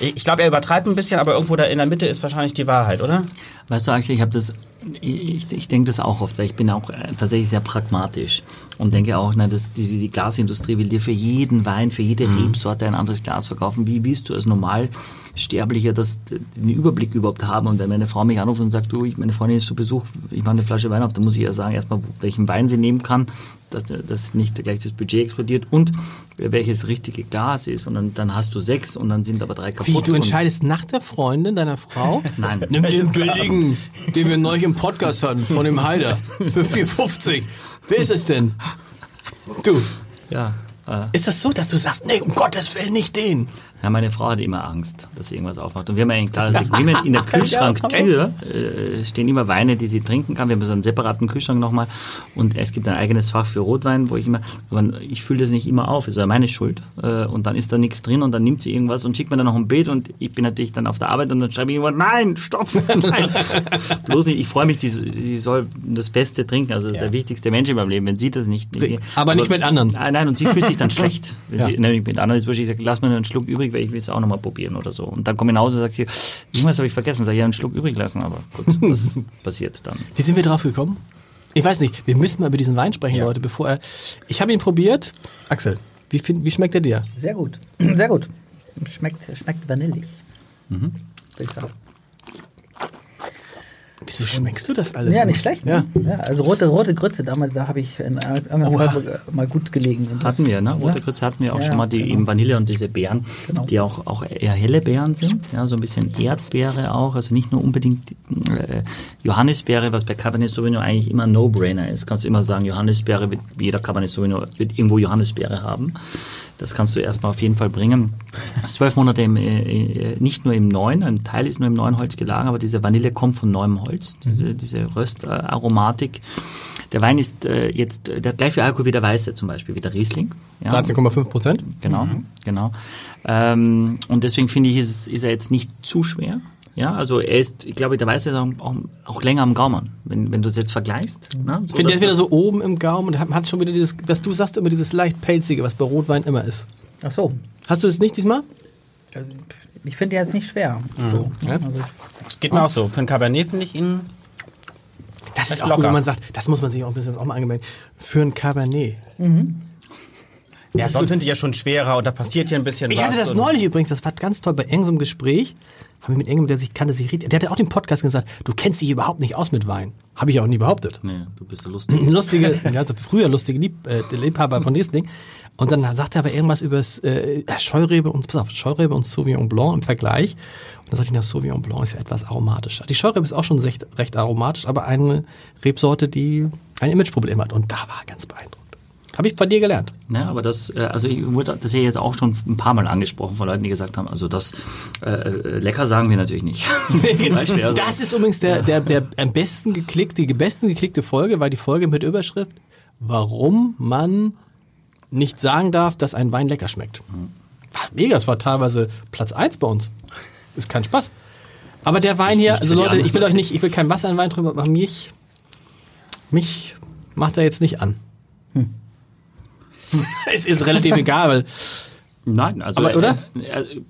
Ich, glaube, er übertreibt ein bisschen, aber irgendwo da in der Mitte ist wahrscheinlich die Wahrheit, oder? Weißt du, Axel, ich habe das, ich, ich denke das auch oft, weil ich bin auch äh, tatsächlich sehr pragmatisch und denke auch, na, dass die, die Glasindustrie will dir für jeden Wein, für jede Rebsorte ein anderes Glas verkaufen. Wie willst du als Normalsterblicher das, den Überblick überhaupt haben? Und wenn meine Frau mich anruft und sagt, du, ich, meine Freundin ist zu Besuch, ich mache eine Flasche Wein auf, dann muss ich ja sagen, erstmal, welchen Wein sie nehmen kann, dass, dass nicht gleich das Budget explodiert und welches richtige Glas ist. Und dann, dann hast du sechs und dann sind aber drei kaputt. Wie, du Und- entscheidest nach der Freundin deiner Frau? Nein. Nimm den billigen, den wir neulich im Podcast hatten, von dem Heider. Für 4,50. Wer ist es denn? Du. Ja, äh, Ist das so, dass du sagst, nee, um Gottes Willen nicht den? Ja, meine Frau hatte immer Angst, dass sie irgendwas aufmacht. Und wir haben ein klares Agreement. In der Kühlschranktür äh, stehen immer Weine, die sie trinken kann. Wir haben so einen separaten Kühlschrank nochmal. Und es gibt ein eigenes Fach für Rotwein, wo ich immer, aber ich fülle das nicht immer auf, ist ja meine Schuld. Äh, und dann ist da nichts drin und dann nimmt sie irgendwas und schickt mir dann noch ein Bild und ich bin natürlich dann auf der Arbeit und dann schreibe ich immer, nein, stopp, nein. Bloß nicht, ich freue mich, die, die soll das Beste trinken. Also das ist der wichtigste Mensch in meinem Leben. Wenn sie das nicht... Aber nicht mit anderen. Nein, nein, und sie fühlt sich dann schlecht. Wenn Ja. sie, nein, mit anderen ist wurscht, ich sage, lass mir einen Schluck übrig, weil ich will es auch nochmal probieren oder so. Und dann komme ich nach Hause und sagt sie, irgendwas habe ich vergessen, sag ich, ja, einen Schluck übrig lassen, aber gut, was passiert dann? Wie sind wir drauf gekommen? Ich weiß nicht, wir müssen mal über diesen Wein sprechen, Leute, bevor er... Ich habe ihn probiert. Axel, wie, find, wie schmeckt er dir? Sehr gut. Sehr gut. Schmeckt, schmeckt vanillig. Würde ich sagen. Wieso schmeckst du das alles? Ja, nicht schlecht. Ja. Ne? Ja. also rote, rote Grütze, damals, da habe ich in mal gut gelegen. Hatten wir, ne? Ja. Rote Grütze hatten wir auch Ja, schon mal, die genau. eben Vanille und diese Beeren, Genau. die auch, auch eher helle Beeren sind, ja, so ein bisschen Erdbeere auch, also nicht nur unbedingt äh, Johannisbeere, was bei Cabernet Sauvignon eigentlich immer ein No-Brainer ist. Kannst du immer sagen, Johannisbeere, wird, jeder Cabernet Sauvignon wird irgendwo Johannisbeere haben. Das kannst du erstmal auf jeden Fall bringen. Zwölf Monate im, äh, äh, nicht nur im neuen, ein Teil ist nur im neuen Holz gelagert, aber diese Vanille kommt von neuem Holz, diese, diese Röstaromatik. Der Wein ist äh, jetzt, der hat gleich viel Alkohol wie der Weiße zum Beispiel, wie der Riesling. Ja, 13,5 Prozent. Genau, genau. Ähm, und deswegen finde ich, ist, ist er jetzt nicht zu schwer. Ja, also er ist, ich glaube, der Weiße ist auch, auch, auch länger am Gaumen, wenn, wenn du es jetzt vergleichst. Ne? So, Ich finde, der ist wieder so oben im Gaumen und hat, hat schon wieder dieses, was du sagst, immer dieses leicht pelzige, was bei Rotwein immer ist. Ach so. Hast du es nicht diesmal? Also, Ich finde den jetzt nicht schwer. So, Ja. also, Geht mir auch so. Für ein Cabernet finde ich ihn. Das ist auch, locker. wenn man sagt, das muss man sich auch ein bisschen auch mal angemeldet. Für ein Cabernet. Ja, sonst sind die ja schon schwerer und da passiert hier ein bisschen Ich was. hatte das neulich übrigens, das war ganz toll, bei irgendeinem Gespräch, haben wir mit irgendjemandem, der sich kannte, sich richtig, der hatte auch den Podcast gesagt, du kennst dich überhaupt nicht aus mit Wein. Habe ich auch nie behauptet. Nee, du bist ja lustig. Ein lustige, also früher lustige Lieb, äh, der Liebhaber von diesem Ding. Und dann sagt er aber irgendwas über das äh, Scheurebe und, pass auf, Scheurebe und Sauvignon Blanc im Vergleich. Und dann sagte ich, na, Sauvignon Blanc ist ja etwas aromatischer. Die Scheurebe ist auch schon recht, recht aromatisch, aber eine Rebsorte, die ein Imageproblem hat. Und da war er ganz beeindruckt. Habe ich bei dir gelernt. Ja, aber das, äh, also ich wurde das hier jetzt auch schon ein paar Mal angesprochen von Leuten, die gesagt haben, also das äh, äh, lecker sagen wir natürlich nicht. schwer. Das ist übrigens der, der, der am besten geklickte, die besten geklickte Folge, war die Folge mit Überschrift, warum man nicht sagen darf, dass ein Wein lecker schmeckt. War mega, das war teilweise Platz 1 bei uns. Ist kein Spaß. Aber der Wein hier, also Leute, ich will euch nicht, ich will kein Wasser in den Wein drüber, aber mich, mich macht er jetzt nicht an. es ist relativ egal, weil Nein, also Aber, oder? Äh, äh,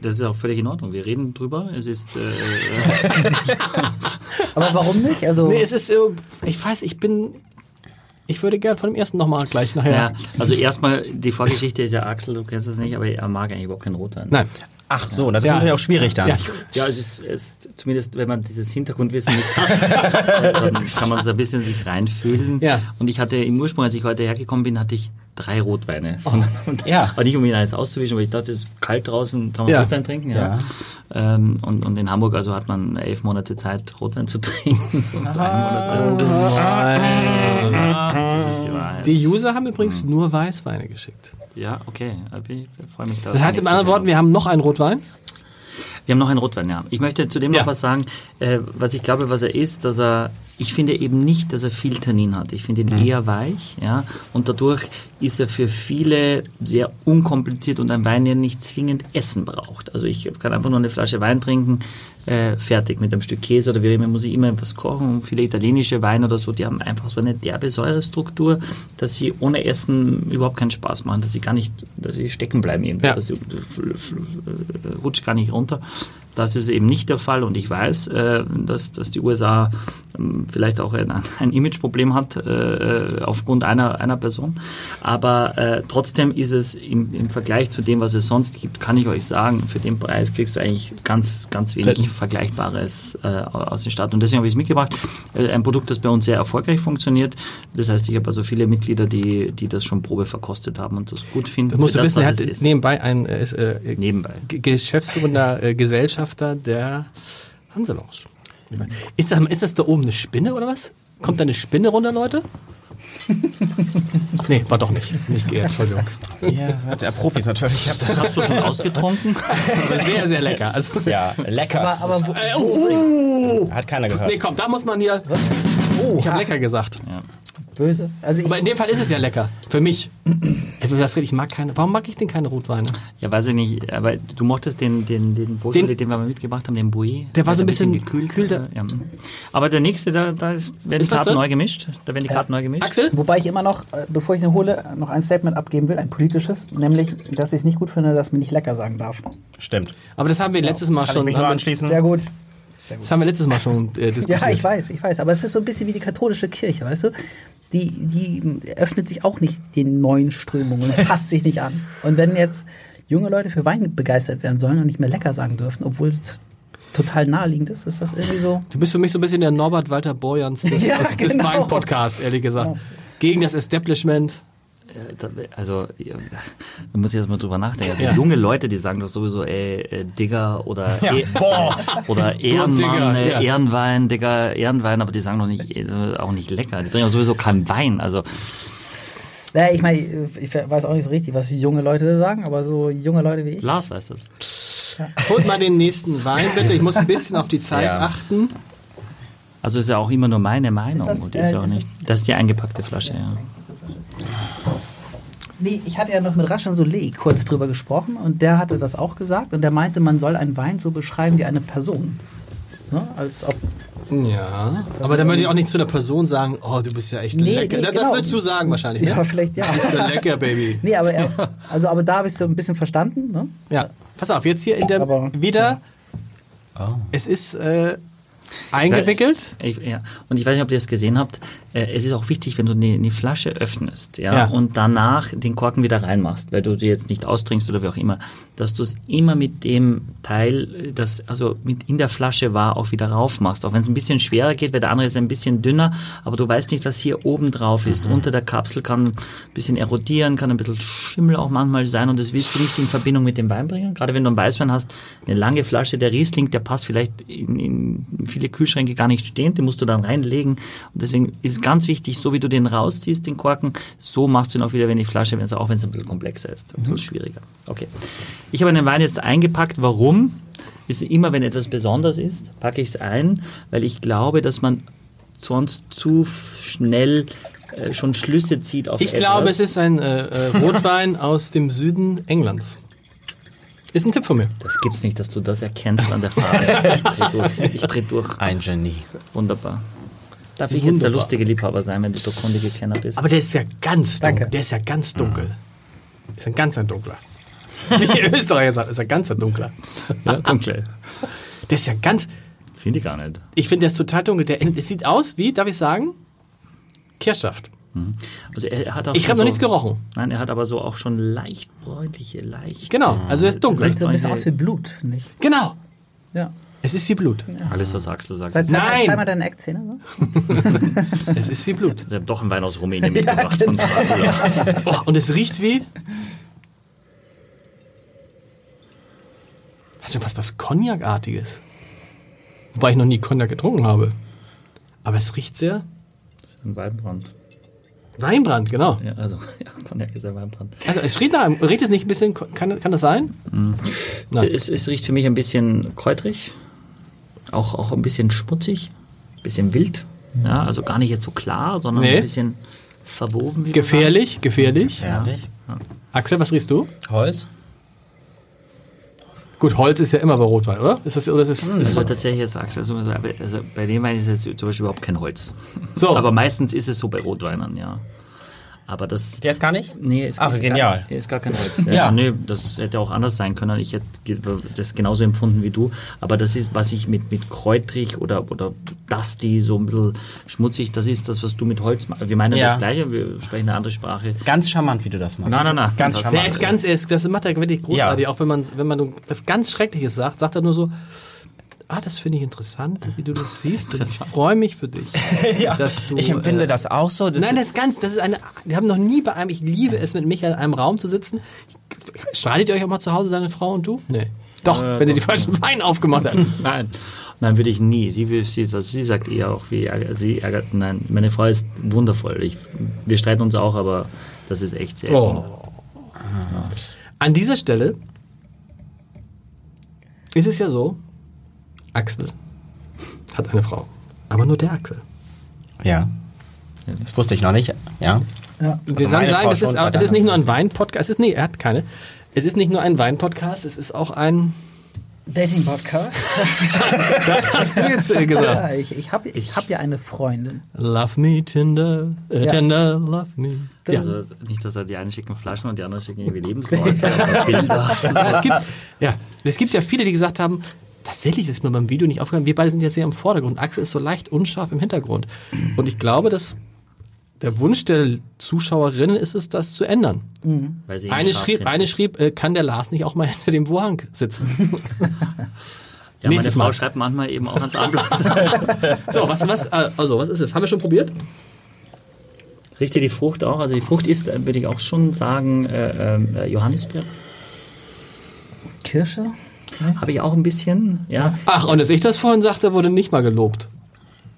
das ist auch völlig in Ordnung. Wir reden drüber. Es ist äh, aber warum nicht? Also, nee, es ist so, ich weiß, ich bin, ich würde gern von dem ersten nochmal gleich nachher. ja, also erstmal die Vorgeschichte ist ja Axel, du kennst das nicht, aber er mag eigentlich überhaupt keinen Rotwein. Nein. Ach so, das ist Ja. natürlich auch schwierig dann. Ja, Ja, es ist, es ist zumindest, wenn man dieses Hintergrundwissen nicht hat, dann kann man so ein bisschen sich reinfühlen. Ja. Und ich hatte im Ursprung, als ich heute hergekommen bin, hatte ich drei Rotweine. Und, und, Ja. Aber nicht um ihn eins auszuwischen, aber ich dachte, es ist kalt draußen, kann man Ja. Rotwein trinken. Ja. Ähm, und, und in Hamburg also hat man elf Monate Zeit, Rotwein zu trinken. Und drei Monate. Das ist die Wahrheit. Die User haben übrigens nur Weißweine geschickt. Ja, okay. Ich freue mich da. Das heißt, in anderen Worten, wir haben noch einen Rotwein. Wir haben noch einen Rotwein, ja. Ich möchte zudem Ja. noch was sagen, äh, was ich glaube, was er ist, dass er, ich finde eben nicht, dass er viel Tannin hat. Ich finde ihn eher weich, ja. Und dadurch ist er für viele sehr unkompliziert und ein Wein, der nicht zwingend Essen braucht. Also ich kann einfach nur eine Flasche Wein trinken, äh, fertig mit einem Stück Käse oder wie immer, muss ich immer was kochen. Und viele italienische Weine oder so, die haben einfach so eine derbe Säurestruktur, dass sie ohne Essen überhaupt keinen Spaß machen, dass sie gar nicht, dass sie stecken bleiben irgendwie, Ja. dass sie fl- fl- rutscht gar nicht runter. Das ist eben nicht der Fall und ich weiß, äh, dass, dass die USA ähm, vielleicht auch ein, ein Imageproblem hat äh, aufgrund einer, einer Person. Aber äh, trotzdem ist es im, im Vergleich zu dem, was es sonst gibt, kann ich euch sagen, für den Preis kriegst du eigentlich ganz, ganz wenig. Vergleichbares äh, aus den Staaten. Und deswegen habe ich es mitgebracht. Äh, ein Produkt, das bei uns sehr erfolgreich funktioniert. Das heißt, ich habe also viele Mitglieder, die, die das schon Probe verkostet haben und das gut finden. Das musst du wissen, er hat es ist. nebenbei ein äh, äh, Nebenbei. Geschäftsführender äh, Gesellschafter der Hanselounge. Ist das, ist das da oben eine Spinne oder was? Kommt da eine Spinne runter, Leute? nee, war doch nicht. Nicht geehrt, Entschuldigung. Ja, das hat der Profis natürlich. Das hast du schon ausgetrunken? Aber sehr, sehr lecker. Also, Ja, lecker. Aber, aber wo, Äh, oh, Hat keiner Nee, gehört. komm, da muss man hier. ich habe lecker gesagt. Böse. Also ich, Aber in dem Fall ist es ja lecker. Für mich. Ich mag keine. Warum mag ich denn keine Rotweine? Ja, weiß ich nicht, aber du mochtest den, den, den Beaujolais, den, Den- wir mal mitgebracht haben, den Bouillet. Der war so ein bisschen gekühlt. kühlter. Ja. Aber der nächste, da, da werden die Karten drin? neu gemischt. Da werden die Karten neu gemischt. Axel? Wobei ich immer noch, äh, bevor ich ihn hole, noch ein Statement abgeben will, ein politisches, nämlich, dass ich es nicht gut finde, dass man nicht lecker sagen darf. Stimmt. Aber das haben wir letztes Mal Kann ich schon. mich nur anschließen? Sehr gut. Das haben wir letztes Mal schon äh, diskutiert. Ja, ich weiß, ich weiß. Aber es ist so ein bisschen wie die katholische Kirche, weißt du? Die, die öffnet sich auch nicht den neuen Strömungen und passt sich nicht an. Und wenn jetzt junge Leute für Wein begeistert werden sollen und nicht mehr lecker sagen dürfen, obwohl es total naheliegend ist, ist das irgendwie so. Du bist für mich so ein bisschen der Norbert Walter Borjans des, Ja, des, des genau. Wein-Podcasts, ehrlich gesagt. Gegen das Establishment. Also, ja, da muss ich erst mal drüber nachdenken. Also Ja. junge Leute, die sagen doch sowieso, ey, äh, Digger oder, Ja. eh, oder Ehrenmann, Digger, äh, ja. Ehrenwein, Digger, Ehrenwein, aber die sagen doch nicht, äh, auch nicht lecker. Die trinken doch sowieso keinen Wein. Also, Naja, ich meine, ich weiß auch nicht so richtig, was junge Leute sagen, aber so junge Leute wie ich. Lars weiß das. Holt mal den nächsten Wein, bitte. Ich muss ein bisschen auf die Zeit Ja. achten. Also ist ja auch immer nur meine Meinung. Ist das, und ist äh, ja auch ist nicht. Das ist die eingepackte Flasche, ja. Nee, ich hatte ja noch mit Raschan Solé kurz drüber gesprochen und der hatte das auch gesagt und der meinte, man soll einen Wein so beschreiben wie eine Person. Ne? Als ob. Ja. Aber dann würde ich auch nicht zu der Person sagen, oh, du bist ja echt Nee, lecker. nee, das genau. würdest du sagen wahrscheinlich, Ja, ne? vielleicht ja. Bist ja lecker, Baby. Nee, aber er, also aber da habe ich so ein bisschen verstanden. Ne? Ja. Pass auf, jetzt hier in der Aber- wieder. Es ist äh, eingewickelt. Ich, ja. Und ich weiß nicht, ob ihr das gesehen habt. Äh, es ist auch wichtig, wenn du eine, eine Flasche öffnest, ja, Ja. und danach den Korken wieder reinmachst, weil du sie jetzt nicht austrinkst oder wie auch immer, dass du es immer mit dem Teil, das also mit in der Flasche war, auch wieder rauf machst. Auch wenn es ein bisschen schwerer geht, weil der andere ist ein bisschen dünner, aber du weißt nicht, was hier oben drauf ist. Unter der Kapsel kann ein bisschen erodieren, kann ein bisschen Schimmel auch manchmal sein und das willst du nicht in Verbindung mit dem Wein bringen. Gerade wenn du einen Weißwein hast, eine lange Flasche, der Riesling, der passt vielleicht in, in viele Kühlschränke gar nicht stehen, den musst du dann reinlegen. Und deswegen ist es ganz wichtig, so wie du den rausziehst, den Korken, so machst du ihn auch wieder, wenn die Flasche, wenn es auch wenn es ein bisschen komplexer ist, ein bisschen schwieriger. Okay. Ich habe den Wein jetzt eingepackt. Warum? Ist immer, wenn etwas besonders ist, packe ich es ein, weil ich glaube, dass man sonst zu schnell äh, schon Schlüsse zieht auf Ich etwas. glaube, es ist ein äh, äh, Rotwein aus dem Süden Englands. Ist ein Tipp von mir. Das gibt's nicht, dass du das erkennst an der Farbe. Ich dreh durch. Ich dreh durch. Ein Genie. Wunderbar. Darf ich jetzt der Wunderbar. lustige Liebhaber sein, wenn du der kundige Kenner bist? Aber der ist ja ganz dunkel. Danke. Der ist ja ganz dunkel. Ist ein ganzer dunkler. Wie Österreicher sagt, ist ein ganzer dunkler. ja, dunkel. Der ist ja ganz. Finde ich gar nicht. Ich finde, der ist total dunkel. Der, es sieht aus wie, darf ich sagen? Kirschsaft. Also er, hat auch Ich habe noch so, nichts gerochen. Nein, er hat aber so auch schon leicht bräunliche, leicht. Genau, also er ist dunkel. Sieht so ein bisschen aus wie Blut, ich. Genau. Ja. Es ist wie Blut. Alles, was Axel sagt. Zeig, mal- Nein! zeig mal deine Eckzähne. So. Es ist wie Blut. Er hat doch einen Wein aus Rumänien mitgebracht. von Dracula. Oh, und es riecht wie. Hat schon fast was Cognac-artiges. Wobei ich noch nie Cognac getrunken habe. Aber es riecht sehr. Ein Weinbrand. Weinbrand, genau. Ja, also, ja, Cognac ist ein Weinbrand. Also es riecht nach einem, riecht es nicht ein bisschen, kann, kann das sein? Nein. Es, es riecht für mich ein bisschen kräutrig, auch, auch ein bisschen schmutzig, ein bisschen wild. Ja, also gar nicht jetzt so klar, sondern Nee. ein bisschen verwoben. Wir Gefährlich, gefährlich. Herrlich. Axel, was riechst du? Holz? Gut, Holz ist ja immer bei Rotwein, oder? Ist das, oder ist das, ist Das wird tatsächlich jetzt sagst. Also, also bei dem Wein ist jetzt zum Beispiel überhaupt kein Holz. So. Aber meistens ist es so bei Rotweinern, ja. Aber das. Der ist gar nicht? Nee, ist, Ach, ist genial. Gar, ist gar kein Holz. Ja. ja. Nee, das hätte auch anders sein können. Ich hätte das genauso empfunden wie du. Aber das ist, was ich mit, mit kräutrig oder, oder dusty, so ein bisschen schmutzig, das ist das, was du mit Holz machst. Wir meinen Ja. das Gleiche, wir sprechen eine andere Sprache. Ganz charmant, wie du das machst. Nein, nein, nein. Ganz Das- charmant. Ist ganz, er ist, das macht er wirklich großartig. Ja. Auch wenn man, wenn man was ganz Schreckliches sagt, sagt er nur so, ah, das finde ich interessant, wie du das siehst. Und ich freue mich für dich. ja. dass du, ich empfinde äh, das auch so. Das Nein, das ist ganz, das ist eine, wir haben noch nie bei einem, ich liebe es, mit Michael in einem Raum zu sitzen. Streitet ihr euch auch mal zu Hause, deine Frau und du? Nee. Doch, Äh, wenn ihr die falschen Wein aufgemacht habt. Nein, nein, würde ich nie. Sie, will- sie, also sie sagt eher auch, wie, also sie ärgert, nein, meine Frau ist wundervoll. Ich, wir streiten uns auch, aber das ist echt sehr. Oh. An dieser Stelle ist es ja so, Axel hat eine Frau. Aber nur der Axel. ja. Das wusste ich noch nicht. Ja. Ja. Wir Also sagen, meine sagen Frau das ist, es ist nicht nur ein Wein-Podcast, es ist, nee, er hat keine. Es ist nicht nur ein Wein-Podcast, es ist auch ein, Dating-Podcast. das hast du jetzt äh, gesagt. ja, ich ich habe ich hab ja eine Freundin. Love me, Tinder, äh, Ja. Tinder, love me. Ja. Also nicht, dass da die einen schicken Flaschen und die anderen schicken irgendwie Lebensläufe Bilder. Es gibt, ja, es gibt ja viele, die gesagt haben, tatsächlich ist mir beim Video nicht aufgefallen. Wir beide sind ja sehr im Vordergrund. Axel ist so leicht unscharf im Hintergrund. Und ich glaube, dass der Wunsch der Zuschauerinnen ist es, das zu ändern. Weil sie ihn Eine schrieb, finden. eine schrieb äh, kann der Lars nicht auch mal hinter dem Vorhang sitzen? ja, meine nächstes Frau Mal. schreibt manchmal eben auch ans Armblatt. so, was, was, äh, also, was ist es? Haben wir schon probiert? Riecht ihr die Frucht auch? Also die Frucht ist, äh, würde ich auch schon sagen, äh, äh, Johannisbeer. Kirsche? Habe ich auch ein bisschen, ja. Ach, und als ich das vorhin sagte, wurde nicht mal gelobt.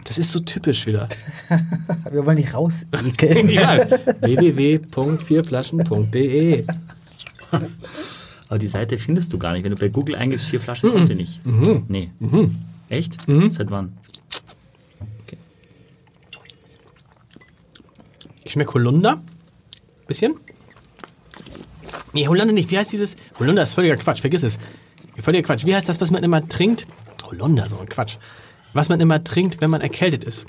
Das ist so typisch wieder. Wir wollen dich rausekeln. Ja. www.vierflaschen.de Aber die Seite findest du gar nicht. Wenn du bei Google eingibst, vier Flaschen, kommt die nicht. Nee. Echt? Seit wann? Okay. Ich schmecke Holunder. Bisschen. Nee, Holunder nicht. Wie heißt dieses? Holunder ist völliger Quatsch. Vergiss es. Völliger Quatsch. Wie heißt das, was man immer trinkt? Holunder, so ein Quatsch. Was man immer trinkt, wenn man erkältet ist.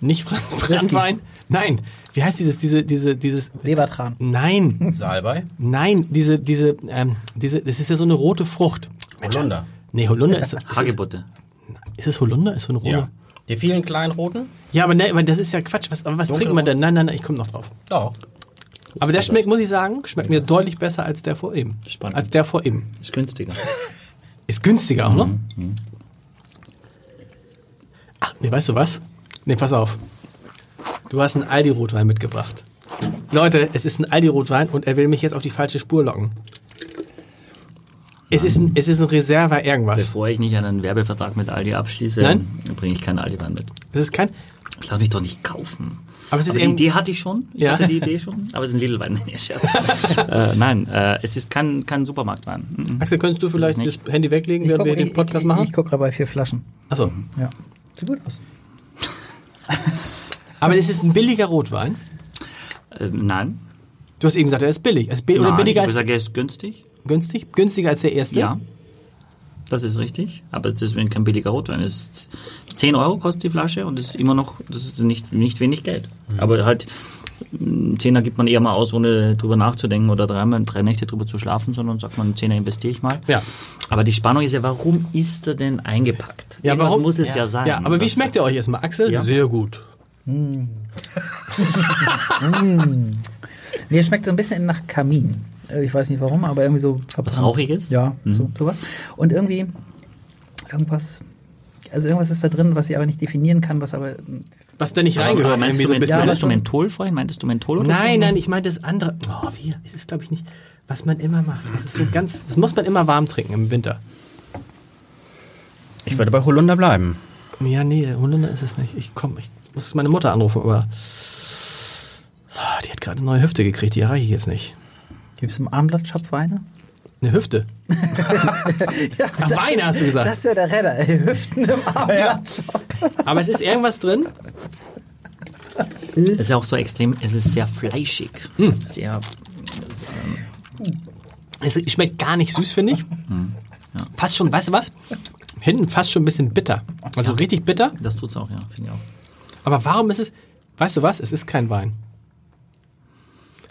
Nicht Franz Brandwein. Nein. Wie heißt dieses, diese, diese, dieses, Lebertran. nein. Salbei. Nein, diese, diese, ähm, diese, das ist ja so eine rote Frucht. Holunder. Nee, Holunder ist, ist, Hagebutte. ist es Holunder? Ist so eine rote? Ja. Die vielen kleinen roten? Ja, aber, ne, aber das ist ja Quatsch. Was, aber was trinkt man denn? Nein, nein, nein, ich komme noch drauf. Doch. Aber der schmeckt, muss ich sagen, schmeckt mir deutlich besser als der vor eben. Spannend. Als der vor eben. Ist günstiger. Ist günstiger auch noch. Ach, nee, weißt du was? Nee, pass auf. Du hast einen Aldi-Rotwein mitgebracht. Leute, es ist ein Aldi-Rotwein und er will mich jetzt auf die falsche Spur locken. Es ist ein, es ist ein Reserva irgendwas. Bevor ich nicht einen Werbevertrag mit Aldi abschließe, Nein? bringe ich keinen Aldi-Wein mit. Es ist kein, Das lass mich doch nicht kaufen. Aber es ist die eben- Idee hatte ich schon. Ich Ja. hatte die Idee schon. Aber es ist ein Lidl-Wein. Nee, Scherz. äh, nein, äh, es ist kein, kein Supermarktwein. Mhm. Axel, könntest du vielleicht das. Handy weglegen, während wir den Podcast ich, machen? Ich, ich gucke gerade bei vier Flaschen. Achso. Ja. Sieht gut aus. Aber es ist ein billiger Rotwein. Ähm, nein. Du hast eben gesagt, er ist billig. Er ist bi oder nein, billiger ich als würde sagen, er ist günstig. günstig? Günstiger als der erste? Ja. Das ist richtig. Aber es ist kein billiger Rotwein. Es ist 10 Euro kostet die Flasche und es ist immer noch, das ist nicht, nicht wenig Geld. Aber halt, einen Zehner gibt man eher mal aus, ohne drüber nachzudenken oder dreimal, drei Nächte drüber zu schlafen, sondern sagt man, einen Zehner investiere ich mal. Ja. Aber die Spannung ist ja, warum ist er denn eingepackt? Ja, Irgendwas warum? muss es ja, sein. Ja, aber wie schmeckt er euch erstmal? Axel? Ja. Sehr gut. Nee, es schmeckt so ein bisschen nach Kamin. Äh, Ich weiß nicht warum, aber irgendwie so verbrannt. Rauchiges? Ja, Mhm. so, sowas. Und irgendwie irgendwas, also irgendwas ist da drin, was ich aber nicht definieren kann, was aber Was da nicht reingehört, meinst du, so ein bisschen. meintest du Menthol vorhin? Meintest du Menthol oder Nein, so? nein, ich meine das andere. Oh, wie? Es ist, glaube ich, nicht, was man immer macht. Das ist so ganz, das muss man immer warm trinken im Winter. Ich würde bei Holunder bleiben. Ja, nee, Holunder ist es nicht. Ich komm, ich muss meine Mutter anrufen, aber Ah, die hat gerade eine neue Hüfte gekriegt, die erreiche ich jetzt nicht. Gibt es im Armblattshop Weine? Eine Hüfte? Ach, Weine hast du gesagt. Das wäre der Redder, ey. Hüften im Armblattshop. Aber es ist irgendwas drin. Es ist ja auch so extrem, es ist sehr fleischig. Hm. Sehr, Es schmeckt gar nicht süß, finde ich. Fast schon, weißt du was? Hinten fast schon ein bisschen bitter. Also richtig bitter. Das tut's auch, ja, finde ich auch. Aber warum ist es, weißt du was? Es ist kein Wein.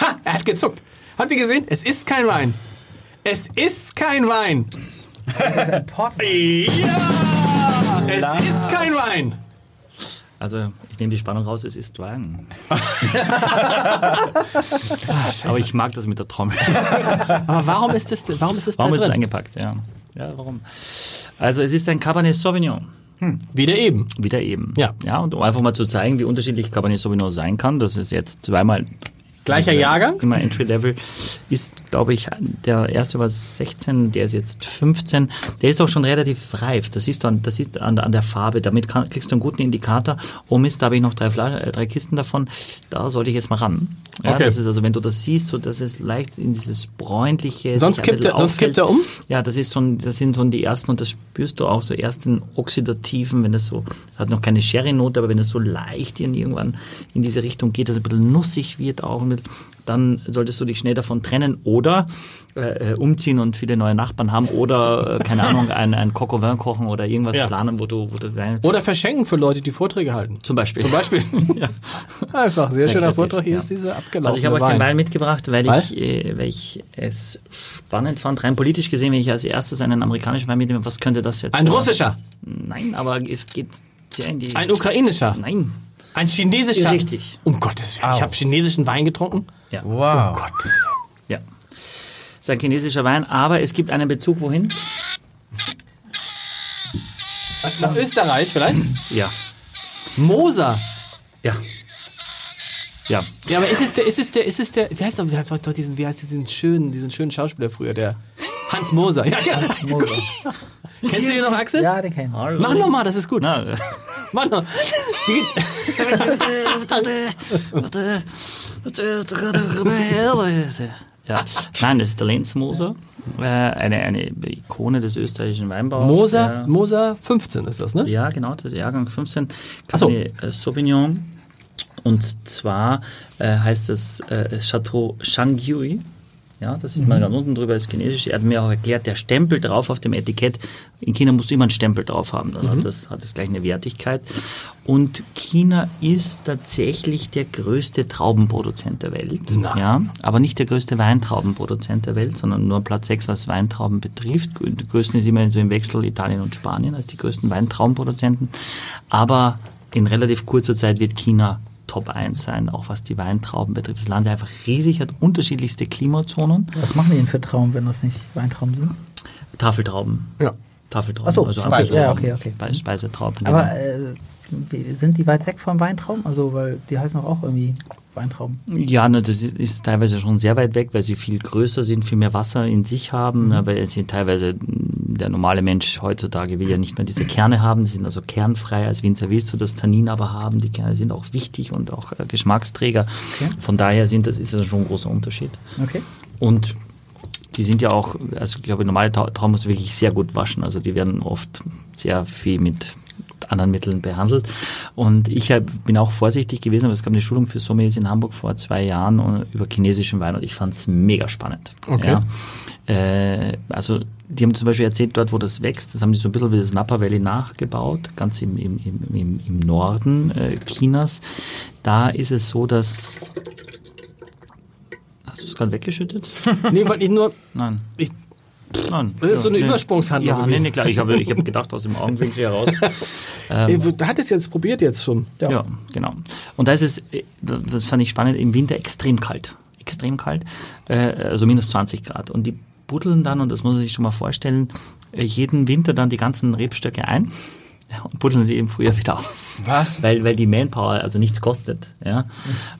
Ha, er hat gezuckt. Habt ihr gesehen? Es ist kein Wein. Es ist kein Wein. Das ist ein Portwein. Ja! Es ist kein Wein. Also, ich nehme die Spannung raus, es ist Wein. Aber ich mag das mit der Trommel. Aber warum ist das, warum ist das Warum da ist es drin? eingepackt? Ja. ja, warum? Also, es ist ein Cabernet Sauvignon. Wieder eben. Wieder eben. Ja. Ja, und um einfach mal zu zeigen, wie unterschiedlich Cabernet Sauvignon sein kann, das ist jetzt zweimal Gleicher Jahrgang? Immer Entry Level ist, glaube ich, der erste war 16, der ist jetzt 15. Der ist auch schon relativ reif. Das siehst du an, das siehst an, an der Farbe. Damit kann, kriegst du einen guten Indikator. Oh Mist, da habe ich noch drei, äh, drei Kisten davon. Da sollte ich jetzt mal ran. Ja, Okay. Das ist also, wenn du das siehst, so dass es leicht in dieses bräunliche. Sonst kippt er- sonst kippt er um? Ja, das ist so ein, das sind so die ersten und das spürst du auch so erst in oxidativen, wenn das so, hat noch keine Sherry-Note, aber wenn es so leicht in irgendwann in diese Richtung geht, dass es ein bisschen nussig wird auch, mit, dann solltest du dich schnell davon trennen oder äh, äh, umziehen und viele neue Nachbarn haben oder, äh, keine Ahnung, ein, ein Coq kochen oder irgendwas Ja. planen, wo du, wo du Oder verschenken für Leute, die Vorträge halten. zum Beispiel. Zum Beispiel. ja. Einfach, sehr, Sehr schöner kreativ, Vortrag. Hier ja. ist dieser abgelaufene Also ich habe euch den Wein mitgebracht, weil ich, äh, weil ich es spannend fand, rein politisch gesehen, wenn ich als erstes einen amerikanischen Wein mitnehme, was könnte das jetzt Ein russischer, Nein, aber es geht sehr in die... ein ukrainischer, Nein. Ein chinesischer. Richtig. Um Gottes Willen. Ich habe chinesischen Wein getrunken. Ja. Wow. ja. ist ein chinesischer Wein, aber es gibt einen Bezug wohin? Was, nach Österreich vielleicht? Ja. Moser. Ja. Ja. Ja, aber ist es der, ist es der, ist es der, wie heißt der, der hat doch diesen, wie heißt diesen schönen, diesen schönen Schauspieler früher, der Hans Moser. Ja, ja. Moser. Kennst du den noch, Axel? Ja, den kenn ich. Mach noch mal, das ist gut. Na, Geht- ja. Nein, das ist der Lenz Moser. Äh, eine, eine Ikone des österreichischen Weinbaus. Moser, Moser 15 ist das, ne? Ja, genau, das ist Jahrgang 15. Ach so. Cabernet äh, Sauvignon. Und zwar äh, heißt es äh, Chateau Shangui. Ja, das sieht man ganz unten drüber, ist chinesisch. Er hat mir auch erklärt, der Stempel drauf auf dem Etikett. In China musst du immer einen Stempel drauf haben, dann hat, das, hat das gleich eine Wertigkeit. Und China ist tatsächlich der größte Traubenproduzent der Welt. Na. Ja, aber nicht der größte Weintraubenproduzent der Welt, sondern nur Platz 6, was Weintrauben betrifft. Die größten ist immer so im Wechsel Italien und Spanien als die größten Weintraubenproduzenten. Aber in relativ kurzer Zeit wird China Top 1 sein, auch was die Weintrauben betrifft. Das Land ist einfach riesig, hat unterschiedlichste Klimazonen. Was machen die denn für Trauben, wenn das nicht Weintrauben sind? Tafeltrauben. Ja. Tafeltrauben. Ach so, also Speise- einfach ja, okay, okay. Spe- Speisetrauben. Aber genau. äh, sind die weit weg vom Weintrauben? Also, weil die heißen doch auch irgendwie Weintrauben. Ja, ne, das ist teilweise schon sehr weit weg, weil sie viel größer sind, viel mehr Wasser in sich haben. Ne, weil sie teilweise, der normale Mensch heutzutage will ja nicht nur diese Kerne haben, die sind also kernfrei. Als Winzer willst du das Tannin aber haben. Die Kerne sind auch wichtig und auch äh, Geschmacksträger. Okay. Von daher sind das, ist das schon ein großer Unterschied. Okay. Und die sind ja auch, also ich glaube, normale Trau- Trauben musst du wirklich sehr gut waschen. Also die werden oft sehr viel mit anderen Mitteln behandelt. Und ich hab, bin auch vorsichtig gewesen, aber es gab eine Schulung für Sommeliers in Hamburg vor zwei Jahren äh, über chinesischen Wein und ich fand es mega spannend. Okay. Ja. Äh, also die haben zum Beispiel erzählt, dort wo das wächst, das haben die so ein bisschen wie das Napa Valley nachgebaut, ganz im, im, im, im, im Norden äh, Chinas. Da ist es so, dass Hast du es gerade weggeschüttet? Nee, weil ich nur, Nein. ich, Nein. Das ist so eine Übersprungshandlung Ja, nee, gewesen. nee, klar. Ich habe ich hab gedacht, aus dem Augenwinkel heraus. du hattest jetzt probiert jetzt schon. Ja. genau. Und da ist es, äh, das fand ich spannend, im Winter extrem kalt. Extrem kalt. Äh, Also minus 20 Grad. Und die buddeln dann, und das muss man sich schon mal vorstellen, äh, jeden Winter dann die ganzen Rebstöcke ein und buddeln sie im Frühjahr wieder aus. Was? Weil, weil die Manpower also nichts kostet. Ja?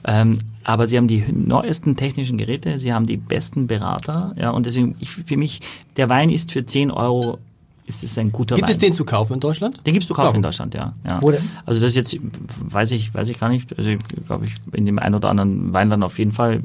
Ähm, aber sie haben die neuesten technischen Geräte, sie haben die besten Berater. Ja? Und deswegen, ich, für mich, der Wein ist für 10 Euro, ist es ein guter Gibt Wein. es den zu kaufen in Deutschland? Den gibst du kaufen Warum? in Deutschland, ja. ja. Wo denn? Also das jetzt weiß ich, weiß ich gar nicht. Also ich glaube ich in dem einen oder anderen Weinland auf jeden Fall.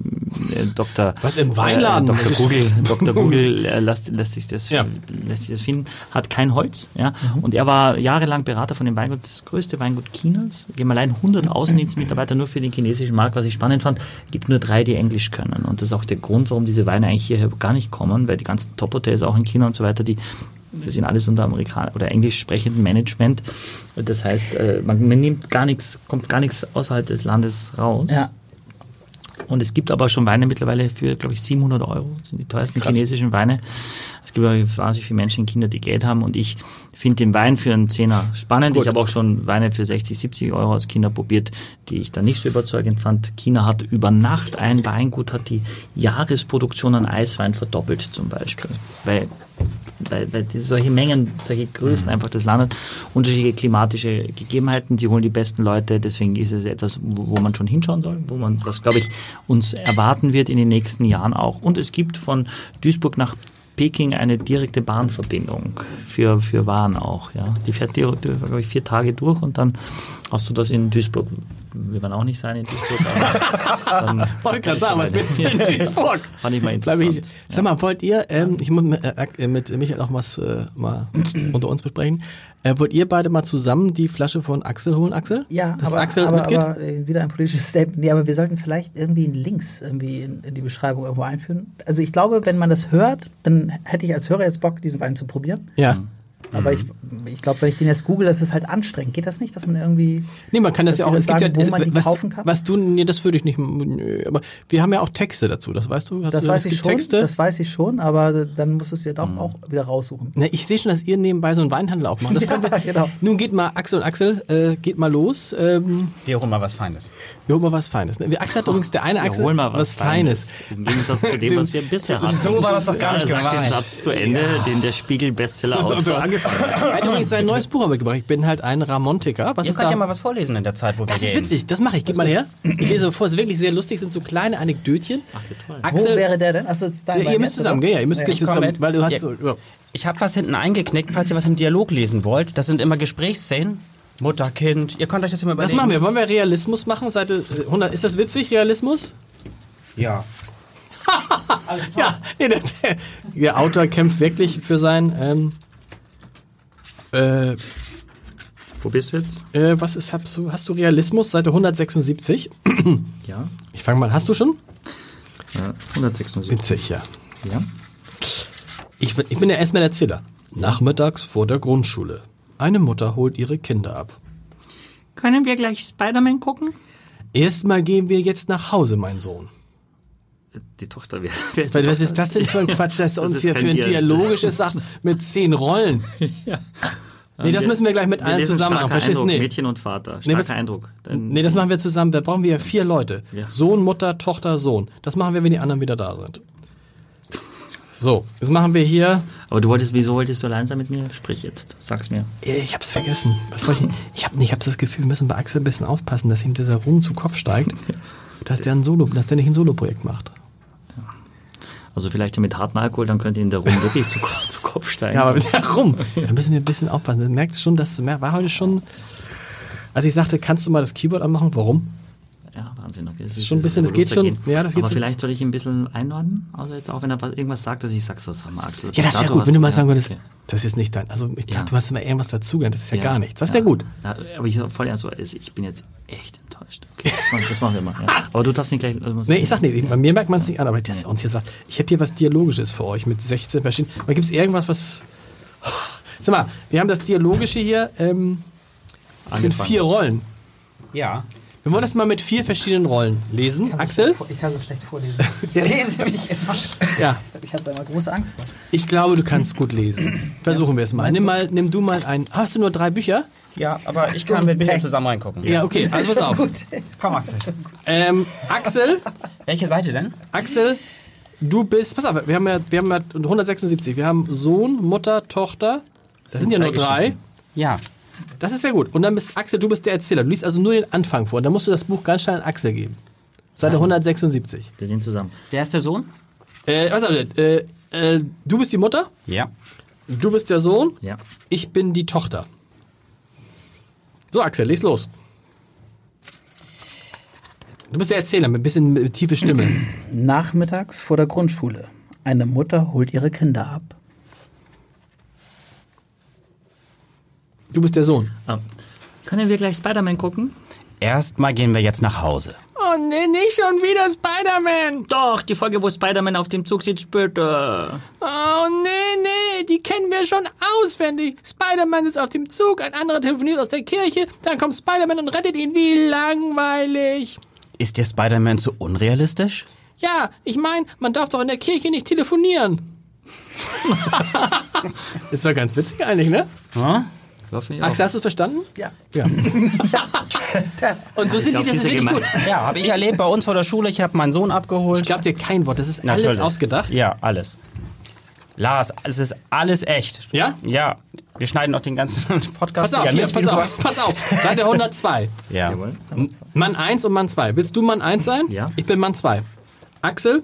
äh, Dr. Was, im Weinladen? Äh, Dr. Google, Dr. Google äh, lässt, lässt, sich das, Ja. lässt sich das finden, hat kein Holz. Ja? Mhm. Und er war jahrelang Berater von dem Weingut, das größte Weingut Chinas. Die haben allein 100 Außendienstmitarbeiter nur für den chinesischen Markt, was ich spannend fand. gibt nur drei, die Englisch können. Und das ist auch der Grund, warum diese Weine eigentlich hierher gar nicht kommen, weil die ganzen Top-Hotels auch in China und so weiter, die das sind alles unter Amerikan oder englisch sprechendem Management. Das heißt, äh, man, man nimmt gar nichts, kommt gar nichts außerhalb des Landes raus. Ja. Und es gibt aber schon Weine mittlerweile für, glaube ich, 700 Euro. Das sind die teuersten chinesischen Weine. Es gibt aber wahnsinnig viele Menschen in China, die Geld haben. Und ich finde den Wein für einen Zehner spannend. Gut. Ich habe auch schon Weine für 60, 70 Euro aus China probiert, die ich dann nicht so überzeugend fand. China hat über Nacht ein Weingut, hat die Jahresproduktion an Eiswein verdoppelt zum Beispiel. Weil weil, weil die, solche Mengen, solche Größen einfach des Landes, unterschiedliche klimatische Gegebenheiten, sie holen die besten Leute, deswegen ist es etwas, wo, man schon hinschauen soll, wo man, was glaube ich, uns erwarten wird in den nächsten Jahren auch. Und es gibt von Duisburg nach Peking eine direkte Bahnverbindung für, für Waren auch. Ja. Die fährt, die, die, glaube ich, vier Tage durch und dann hast du das in Duisburg. Will man auch nicht sein in Duisburg. Aber dann Wollte gerade sagen, was willst du in Duisburg? Fand ich mal interessant. ich, sag mal, wollt ihr, ähm, ich muss mit, äh, mit Michael auch was äh, mal unter uns besprechen, äh, wollt ihr beide mal zusammen die Flasche von Axel holen, Axel? Ja, Dass aber, Axel aber, mitgeht? aber äh, wieder ein politisches Statement. Nee, aber wir sollten vielleicht irgendwie einen Links irgendwie in, in die Beschreibung irgendwo einführen. Also ich glaube, wenn man das hört, dann hätte ich als Hörer jetzt Bock, diesen Wein zu probieren. ja. Aber ich, ich glaube, wenn ich den jetzt google, das ist halt anstrengend. Geht das nicht, dass man irgendwie. Nee, man kann das ja wir auch, das es gibt sagen, ja, wo man die was, kaufen kann? was du, nee, das würde ich nicht, nö, aber wir haben ja auch Texte dazu, das weißt du? Hast Das du, weiß ich gibt schon. Texte? Das weiß ich schon, aber dann musst du es dir doch auch wieder raussuchen. Na, ich sehe schon, dass ihr nebenbei so einen Weinhandel aufmacht. Das Ja, wir, genau. Nun geht mal Axel und Axel, äh, geht mal los. Ähm, Wir holen mal was Feines. wir holen mal was Feines. Ne? Wir- Axel hat übrigens der eine Wir Axel holen mal was, Feines. Im Gegensatz zu dem, was wir bisher hatten. So war das doch gar nicht sagt den gemeint. Satz zu Ende, den der Spiegel-Bestseller-Autor Er hat übrigens sein neues Buch mitgebracht. Ich bin halt ein Ramontiker. Was Ihr ist könnt da? ja mal was vorlesen in der Zeit, wo wir das ist gehen. witzig, das mache ich. Gib mal her. Ich lese vor, es ist wirklich sehr lustig, sind so kleine Anekdötchen. Ach, wie toll. Wo Axel, wäre der denn? Achso, das ist dein ja, ihr müsst jetzt, zusammen, gell? Ja, ihr müsst Ja. zusammen, weil du hast Ja. so, ja. Ich habe was hinten eingeknickt, falls ihr was im Dialog lesen wollt. Das sind immer Gesprächsszenen. Mutter, Kind. Ihr könnt euch das immer überlegen. machen wir? Wollen wir Realismus machen? Seite äh, 100. Ist das witzig, Realismus? Ja. Ja, nee, der, der Autor kämpft wirklich für sein. Ähm, äh, Wo bist du jetzt? äh, was ist, hast du, hast du Realismus? Seite 176. Ja, Ich fange mal, hast du schon? ja 176. Witzig, ja. Ja. Ich bin, ich bin der erstmal Erzähler. Nachmittags vor der Grundschule. Eine Mutter holt ihre Kinder ab. Können wir gleich Spider-Man gucken? Erstmal gehen wir jetzt nach Hause, mein Sohn. Die Tochter, die Weil, was Tochter? ist das denn für ein Quatsch, dass er uns hier für ein Dialog. dialogisches sagt mit zehn Rollen? Nee, das müssen wir gleich mit Wir allen zusammen machen. Verstehst Nee. Mädchen und Vater. Nee, Starker was- Eindruck. Dann- Nee, das machen wir zusammen. Da brauchen wir ja vier Leute. Ja. Sohn, Mutter, Tochter, Sohn. Das machen wir, wenn die anderen wieder da sind. So, jetzt machen wir hier. Aber du wolltest, wieso wolltest du allein sein mit mir? Sprich jetzt, sag's mir. Ich hab's vergessen. Was wollte ich? Ich hab, ich hab das Gefühl, wir müssen bei Axel ein bisschen aufpassen, dass ihm dieser Ruhm zu Kopf steigt, dass der ein Solo, dass der nicht ein Soloprojekt macht. Also vielleicht mit harten Alkohol, dann könnte ihn der Rum wirklich zu, zu Kopf steigen. Ja, aber mit der Rum. Da müssen wir ein bisschen aufpassen. Du merkst schon, dass war heute schon. Als ich sagte, kannst du mal das Keyboard anmachen? Warum? Ja, Wahnsinn. Okay, das ist Schon ein bisschen, das geht schon- ja, das geht Aber so- vielleicht soll ich ihn ein bisschen einordnen. Also jetzt auch, wenn er was- irgendwas sagt, dass ich sag's, das haben wir Axel. Ja, das wäre gut, wenn du mal sagen würdest, okay. das ist nicht dein. Also ich Ja. dachte, du hast immer irgendwas dazugelernt. Das ist ja, Ja, gar nichts. Das ja. wäre gut. Ja, aber ich voll ernst, also ich bin jetzt echt enttäuscht. Okay, das machen, das machen wir mal. Ja. Aber du darfst nicht gleich. Also Nee, ich sag nicht, bei mir merkt man es nicht an, aber das uns hier sagt, ich habe hier was Dialogisches für euch mit 16 verschiedenen. Gibt es irgendwas, was. Sag mal, wir haben das Dialogische hier, ähm, das sind vier Rollen. Ja. Wir wollen das mal mit vier verschiedenen Rollen lesen. Ich so Axel? vor- Ich kann so schlecht vorlesen. Ich lese mich immer. Ja. Ich habe da immer große Angst vor. Ich glaube, du kannst gut lesen. Versuchen wir es mal. Nimm mal, nimm du mal ein. Hast du nur drei Bücher? Ja, aber ich kann mit Michael zusammen reingucken. Ja, okay, also pass auf. Gut. Komm, Axel. Ähm, Axel, Welche Seite denn? Axel, du bist. Pass auf, wir haben ja, wir haben ja 176. Wir haben Sohn, Mutter, Tochter. Das sind ja zwei nur drei. Ja. Das ist sehr gut. Und dann bist Axel, du bist der Erzähler. Du liest also nur den Anfang vor. Und dann musst du das Buch ganz schnell an Axel geben. Seite 176. Wir sind zusammen. Wer ist der Sohn? Äh, was äh, äh, du bist die Mutter, Ja. du bist der Sohn, Ja. ich bin die Tochter. So, Axel, les los. Du bist der Erzähler mit ein bisschen tiefe Stimme. Nachmittags vor der Grundschule. Eine Mutter holt ihre Kinder ab. Du bist der Sohn. Ah. Können wir gleich Spider-Man gucken? Erstmal gehen wir jetzt nach Hause. Oh nee, nicht schon wieder Spider-Man. Doch, die Folge, wo Spider-Man auf dem Zug sitzt, später. Oh nee, nee, die kennen wir schon auswendig. Spider-Man ist auf dem Zug, ein anderer telefoniert aus der Kirche, dann kommt Spider-Man und rettet ihn. Wie langweilig. Ist dir Spider-Man zu unrealistisch? Ja, ich meine, man darf doch in der Kirche nicht telefonieren. ist doch ganz witzig eigentlich, ne? Hm? Axel, hast du es verstanden? Ja. Ja. Und so sind die, das ist wirklich gut. Ja, habe ich erlebt bei uns vor der Schule. Ich habe meinen Sohn abgeholt. Ich glaube dir kein Wort, das ist alles Natürlich. ausgedacht. Ja, alles. Lars, es ist alles echt. Ja? Ja. Wir schneiden noch den ganzen Podcast. Pass auf, ja hier, pass auf, pass auf. Seite 102. Ja. Jawohl. Mann 1 und Mann 2. Willst du Mann 1 sein? Ja. Ich bin Mann 2. Axel,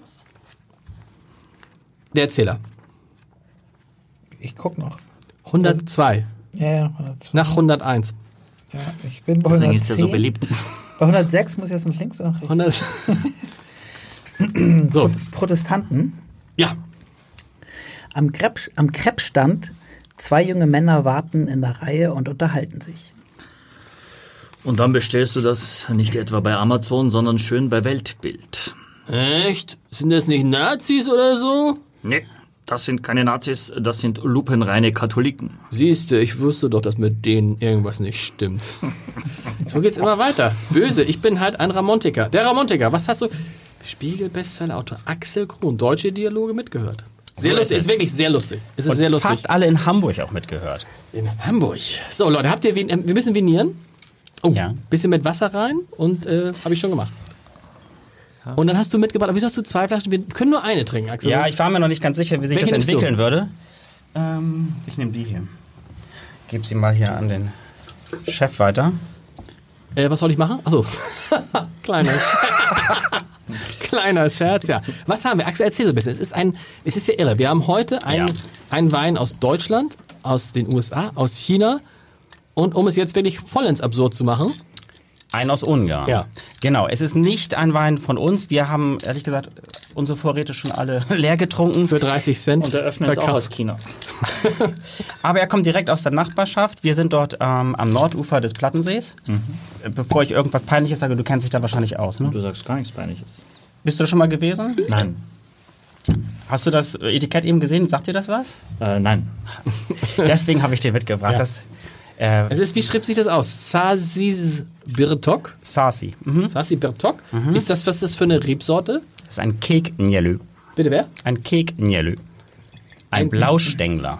der Erzähler. Ich guck noch. 102 Ja, ja. nach 101. ja ich bin bei Deswegen 110. ist er so beliebt. Bei 106 muss ich jetzt nach links oder nach rechts. 100. so, Protestanten. ja. Am, Krepp, am Kreppstand zwei junge Männer warten in der Reihe und unterhalten sich. Und dann bestellst du das nicht etwa bei Amazon, sondern schön bei Weltbild. Echt? Sind das nicht Nazis oder so? Nee, das sind keine Nazis, das sind lupenreine Katholiken. Siehst du, ich wusste doch, dass mit denen irgendwas nicht stimmt. so geht's immer weiter. Böse, ich bin halt ein Ramontiker. Der Ramontiker, was hast du? Spiegel-Bestsellerautor Axel Kron, deutsche Dialoge mitgehört. Sehr lustig, ist wirklich sehr lustig. Es ist Und sehr lustig. fast alle in Hamburg auch mitgehört. In Hamburg. So, Leute, habt ihr äh, wir müssen vinieren. Oh, Ja. bisschen mit Wasser rein und äh, habe ich schon gemacht. Und dann hast du mitgebracht, aber wieso hast du zwei Flaschen? Wir können nur eine trinken, Axel. Ja, ich war mir noch nicht ganz sicher, wie sich das entwickeln würde. Ähm, ich nehme die hier. Gib sie mal hier an den Chef weiter. Äh, was soll ich machen? Achso. Kleiner Scherz. Kleiner Scherz, ja. Was haben wir? Axel, erzähl so ein bisschen. Es ist, ein, es ist ja irre. Wir haben heute einen Ja. einen Wein aus Deutschland, aus den USA, aus China. Und um es jetzt wirklich vollends absurd zu machen, Ein aus Ungarn. Ja. Genau, es ist nicht ein Wein von uns. Wir haben, ehrlich gesagt, unsere Vorräte schon alle leer getrunken. für 30 Cent Und der Öffner ist auch aus China. Aber er kommt direkt aus der Nachbarschaft. Wir sind dort ähm, am Nordufer des Plattensees. Äh, Bevor ich irgendwas Peinliches sage, du kennst dich da wahrscheinlich aus, ne? Du sagst gar nichts Peinliches. Bist du da schon mal gewesen? Nein. Hast du das Etikett eben gesehen? Sagt dir das was? Äh, nein. Deswegen habe ich dir mitgebracht. Ja. Das äh, Es ist, wie schreibt sich das aus? Sasis Birtok? Sasi. Mhm. Sasi Birtok? Ist das, was ist das für eine Rebsorte? Das ist ein Kek Njelu. Bitte wer? Ein Kek Njelu. Ein Ein- Blaustängler.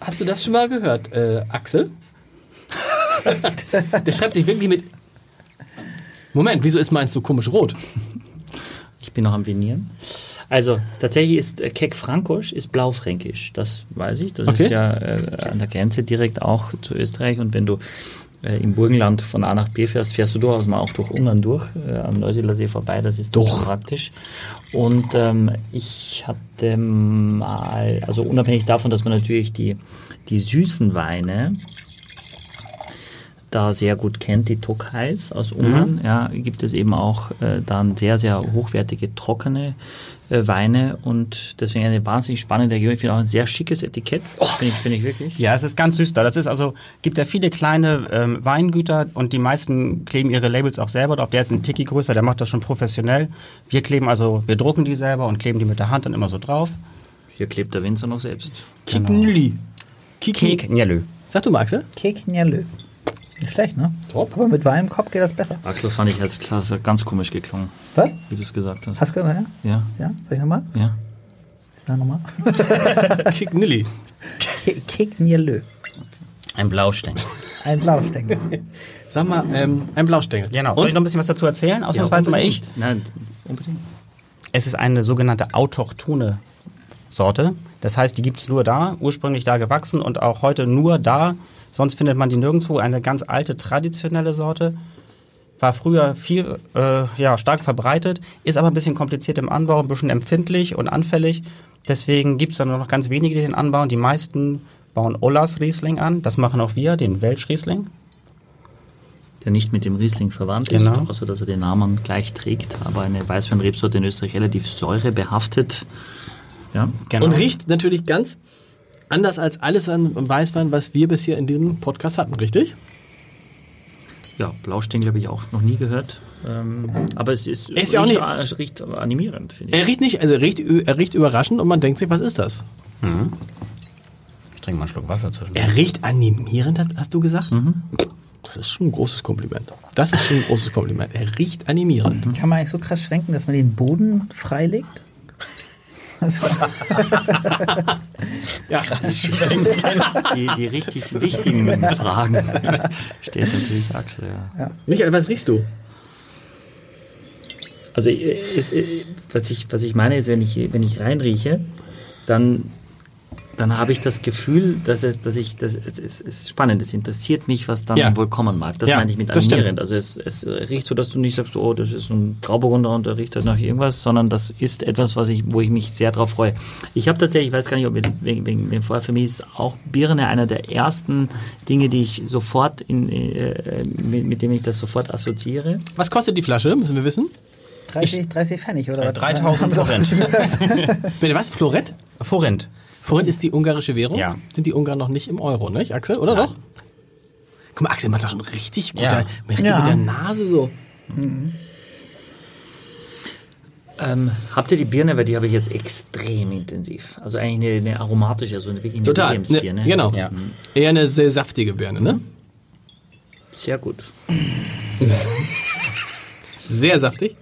Hast du das schon mal gehört, äh, Axel? Der schreibt sich wirklich mit. Moment, wieso ist meins so komisch rot? Ich bin noch am Vinieren. Also tatsächlich ist äh, Keck Frankosch ist blaufränkisch. Das weiß ich. Das Okay. ist ja äh, an der Grenze direkt auch zu Österreich. Und wenn du äh, im Burgenland von A nach B fährst, fährst du durchaus mal auch durch Ungarn durch, äh, am Neusiedler See vorbei. Das ist Doch. praktisch. Und ähm, ich hatte mal, also unabhängig davon, dass man natürlich die, die süßen Weine da sehr gut kennt, die Tokais aus Ungarn, ja, gibt es eben auch äh, dann sehr, sehr hochwertige trockene äh, Weine und deswegen eine wahnsinnig spannende Region. Ich finde auch ein sehr schickes Etikett. Finde ich, finde ich wirklich. Ja, es ist ganz süß da. Das ist also, gibt ja viele kleine ähm, Weingüter und die meisten kleben ihre Labels auch selber drauf. Der ist ein Tiki größer, der macht das schon professionell. Wir kleben also, wir drucken die selber und kleben die mit der Hand dann immer so drauf. Hier klebt der Winzer noch selbst. Kiknli. Kek Njelu. Sag du mal, Axel? Nicht schlecht, ne? Top. Aber mit Wein im Kopf geht das besser. Axel fand ich als Klasse ganz komisch geklungen, Was? wie du es gesagt hast. Hast du gesagt, ja? Ja, Ja? Soll ich nochmal? ja. Ist da nochmal? Kiknili. Ke- Keknjalö. Ein Blaustängel. Ein Blaustängel. Sag mal, ähm, ein Blaustängel. Genau. Soll ich noch ein bisschen was dazu erzählen? Ausnahmsweise mal ich. Nein, unbedingt. Es ist eine sogenannte autochtone Sorte. Das heißt, die gibt es nur da, ursprünglich da gewachsen und auch heute nur da. Sonst findet man die nirgendwo. Eine ganz alte, traditionelle Sorte. War früher viel, äh, ja, stark verbreitet, ist aber ein bisschen kompliziert im Anbau, ein bisschen empfindlich und anfällig. Deswegen gibt es dann nur noch ganz wenige, die den anbauen. Die meisten bauen Ollas Riesling an. Das machen auch wir, den Welsch Riesling. der nicht mit dem Riesling verwandt Genau. ist, außer dass er den Namen gleich trägt, aber eine Weißweinrebsorte in Österreich relativ säurebehaftet. Ja, Genau. Und riecht natürlich ganz anders als alles an Weißwein, was wir bisher in diesem Podcast hatten, richtig? ja Blaustengel habe ich auch noch nie gehört. Ähm, aber es ist, ist ja auch riecht, nicht- äh, riecht animierend, finde ich. Er riecht nicht, also er riecht, er riecht überraschend und man denkt sich, was ist das? Ich trinke mal einen Schluck Wasser zwischen. Er riecht animierend, hast, hast du gesagt? Das ist schon ein großes Kompliment. Das ist schon ein großes Kompliment. Er riecht animierend. Kann man eigentlich so krass schwenken, dass man den Boden freilegt? Also, Die, die richtig wichtigen Fragen stellt natürlich Axel. Ja. Michael, was riechst du? Also äh, es, äh, was, ich, was ich meine ist, wenn ich, wenn ich reinrieche, dann, dann habe ich das Gefühl, dass, es, dass ich, das, es, es ist spannend, es interessiert mich, was dann Ja. wohl kommen mag. Das Ja, meine ich mit das animierend. Also es, es riecht so, dass du nicht sagst, oh, das ist ein Grauburgunder und der riecht halt nach irgendwas, sondern das ist etwas, was ich, wo ich mich sehr drauf freue. Ich habe tatsächlich, ich weiß gar nicht, ob wir, wegen, wegen dem vorher, für mich ist auch Birne einer der ersten Dinge, die ich sofort in, äh, mit, mit dem ich das sofort assoziiere. Was kostet die Flasche, müssen wir wissen? 30, 30 Pfennig oder Äh, was? 3000 Forint. Bitte was? Florett? Forint. Forint ist die ungarische Währung. Ja. Sind die Ungarn noch nicht im Euro, nicht, Axel? Oder doch? Guck mal, Axel macht da schon richtig gut. Ja. Richtig Ja. mit der Nase so. Ähm, habt ihr die Birne, weil die habe ich jetzt extrem intensiv. Also eigentlich eine, eine aromatische, also eine wirklich eine Total. Ne, Williamsbirne. genau. Ja. Eher eine sehr saftige Birne, ne? Sehr gut. Sehr saftig.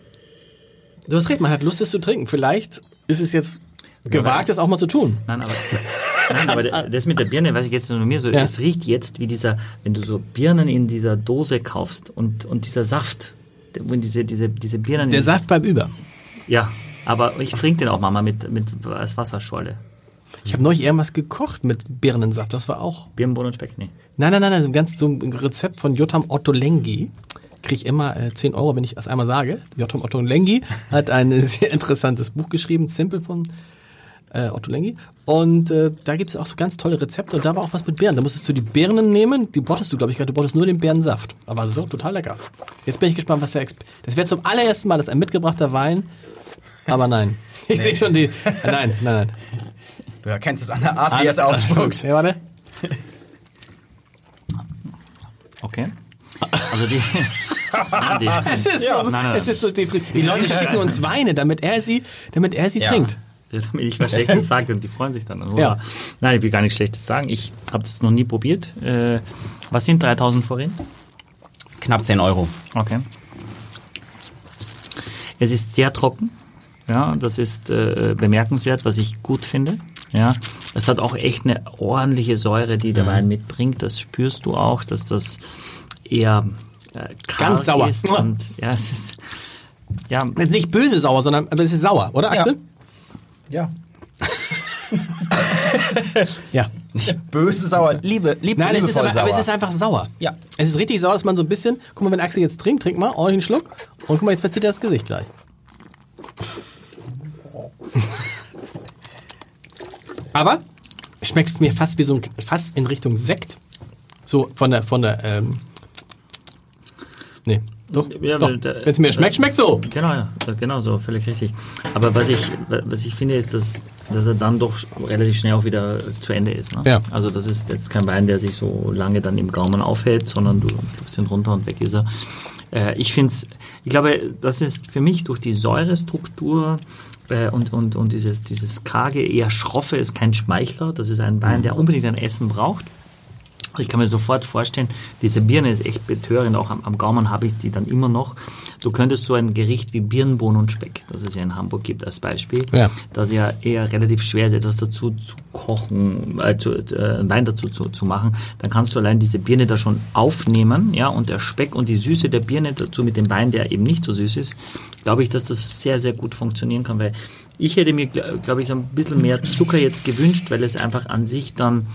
Du hast recht, man hat Lust, es zu trinken. Vielleicht ist es jetzt gewagt, es auch mal zu tun. Nein, aber, nein, aber das mit der Birne, weiß ich jetzt nur mir so, Ja. es riecht jetzt wie dieser, wenn du so Birnen in dieser Dose kaufst und, und dieser Saft, wo diese, diese, diese Birnen. Der Saft bleibt über. Ja, aber ich trinke den auch mal mit, mit als Wasserschorle. Ich habe neulich irgendwas gekocht mit Birnensaft. Das war auch. Birnenbohnen und Speck, nee. Nein, nein, nein, das ist ein ganz so ein Rezept von Jotam Ottolengi. Kriege ich immer äh, 10 Euro, wenn ich das einmal sage. Jotam Ottolengi hat ein sehr interessantes Buch geschrieben, Simple von äh, Ottolengi. Und äh, da gibt es auch so ganz tolle Rezepte und da war auch was mit Beeren. Da musstest du die Birnen nehmen, die bottest du, glaube ich, gerade, du bottest nur den Birnensaft. Aber so total lecker. Jetzt bin ich gespannt, was der Exp Das wäre zum allerersten Mal, das ist ein mitgebrachter Wein. Aber nein. Ich sehe schon die. Nein, nein, nein. Du erkennst es an der Art, wie er es ausspuckt. Ja, warte. Okay. Also die. Es ist, so, Nein, nein, es ist so depri- Die Leute schicken uns Weine, damit er sie, damit er sie Ja. trinkt. Damit ich was Schlechtes sage und die freuen sich dann. Hurra. Ja. Nein, ich will gar nichts Schlechtes sagen. Ich habe das noch nie probiert. Äh, was sind 3000 Forint? Knapp 10 Euro. Okay. Es ist sehr trocken. Ja, das ist äh, bemerkenswert, was ich gut finde. Ja, es hat auch echt eine ordentliche Säure, die Mhm. der Wein mitbringt. Das spürst du auch, dass das eher äh, Ganz sauer. ist. Und, ja, es ist ja, Jetzt nicht böse sauer, sondern aber es ist sauer, oder Axel? Ja. Ja. Nicht böse, sauer, Liebe, lieb, Nein, es ist aber, sauer. aber es ist einfach sauer. Ja. Es ist richtig sauer, dass man so ein bisschen, guck mal, wenn Axel jetzt trinkt, trink mal, ordentlich einen Schluck. Und guck mal, jetzt verzieht er das Gesicht gleich. Aber schmeckt mir fast wie so ein, fast in Richtung Sekt. So von der, von der, ähm, nee, doch, Ja, doch. Wenn es mir schmeckt, schmeckt so. Genau, ja, genau so, völlig richtig. Aber was ich, was ich finde, ist, dass, dass er dann doch relativ schnell auch wieder zu Ende ist. Ne? Ja. Also das ist jetzt kein Wein, der sich so lange dann im Gaumen aufhält, sondern du schluckst ihn runter und weg ist er. Äh, ich finde ich glaube, das ist für mich durch die Säurestruktur äh, und, und, und dieses, dieses karge, eher schroffe ist kein Schmeichler. Das ist ein Wein, der unbedingt ein Essen braucht. Ich kann mir sofort vorstellen, diese Birne ist echt betörend. Auch am, am Gaumen habe ich die dann immer noch. Du könntest so ein Gericht wie Birnenbohnen und Speck, das es ja in Hamburg gibt als Beispiel, Ja. das ja eher relativ schwer ist, etwas dazu zu kochen, äh, zu, äh, Wein dazu zu, zu machen. Dann kannst du allein diese Birne da schon aufnehmen, ja, und der Speck und die Süße der Birne dazu mit dem Wein, der eben nicht so süß ist, glaube ich, dass das sehr, sehr gut funktionieren kann, weil ich hätte mir, glaube ich, so ein bisschen mehr Zucker jetzt gewünscht, weil es einfach an sich dann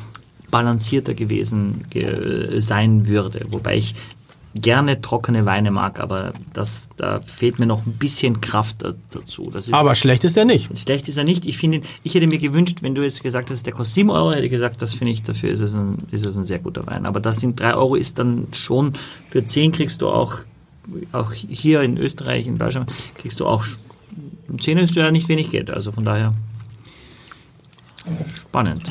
balancierter gewesen ge sein würde. Wobei ich gerne trockene Weine mag, aber das, da fehlt mir noch ein bisschen Kraft da, dazu. Aber schlecht ist er nicht. Schlecht ist er nicht. Ich finde, ich hätte mir gewünscht, wenn du jetzt gesagt hast, der kostet 7 Euro, hätte ich gesagt, das finde ich, dafür ist es, ein, ist es ein sehr guter Wein. Aber das sind 3 Euro ist dann schon, für 10 kriegst du auch, auch hier in Österreich, in Deutschland, kriegst du auch, 10 ist ja nicht wenig Geld. Also von daher, spannend.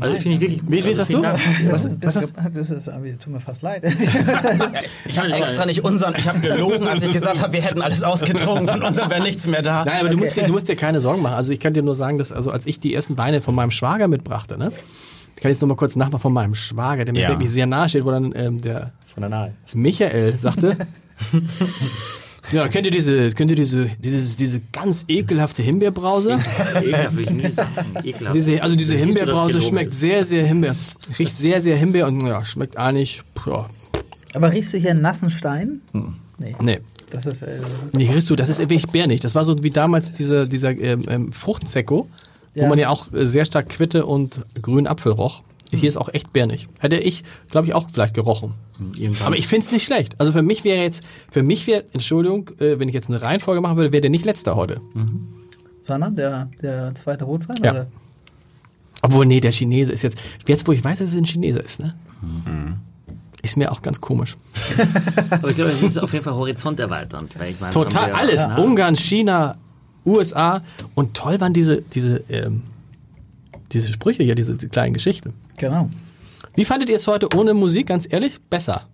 Also finde ich wirklich. Wie, wie ist das also so? Was, Das, was hast, das ist, aber tut mir fast leid. Ich habe extra nicht unseren, ich habe gelogen, als ich gesagt habe, wir hätten alles ausgetrunken, von unserem wäre nichts mehr da. Nein, aber du, musst dir, du musst dir keine Sorgen machen. Also ich kann dir nur sagen, dass also als ich die ersten Weine von meinem Schwager mitbrachte, ne, kann ich jetzt noch mal kurz nachmachen von meinem Schwager, der mir Ja. wirklich sehr nahe steht, wo dann ähm, der Von der Nahe. Michael sagte, ja, kennt ihr diese, kennt ihr diese, diese, diese ganz ekelhafte Himbeerbrause? Ekelhaft würde ich nie sagen. Ekelhaft. Diese, also diese Himbeerbrause schmeckt ist. sehr, sehr Himbeer. Riecht sehr, sehr Himbeer und ja, schmeckt eigentlich, ja, aber riechst du hier einen nassen Stein? Nee. nee. Das ist, äh, Nee, riechst du, das ist wirklich bärnig. Das war so wie damals diese, dieser ähm, ähm, Fruchtzecko, wo Ja. man ja auch äh, sehr stark Quitte und grünen Apfel roch. Hier ist auch echt bärnig. Hätte ich, glaube ich, auch vielleicht gerochen. Irgendwann. Aber ich finde es nicht schlecht. Also für mich wäre jetzt, für mich wäre, Entschuldigung, äh, wenn ich jetzt eine Reihenfolge machen würde, wäre der nicht letzter heute. sondern der, der zweite Rotwein? Ja. Oder? Obwohl, nee, der Chinese ist jetzt, jetzt wo ich weiß, dass es ein Chinese ist, ne? Ist mir auch ganz komisch. Aber ich glaube, es ist auf jeden Fall horizonterweiternd. Weil ich meine, Total, alles. Ja. Ungarn, China, USA. Und toll waren diese, diese, ähm, diese Sprüche hier, diese, diese kleinen Geschichten. Genau. Wie fandet ihr es heute ohne Musik? Ganz ehrlich, besser.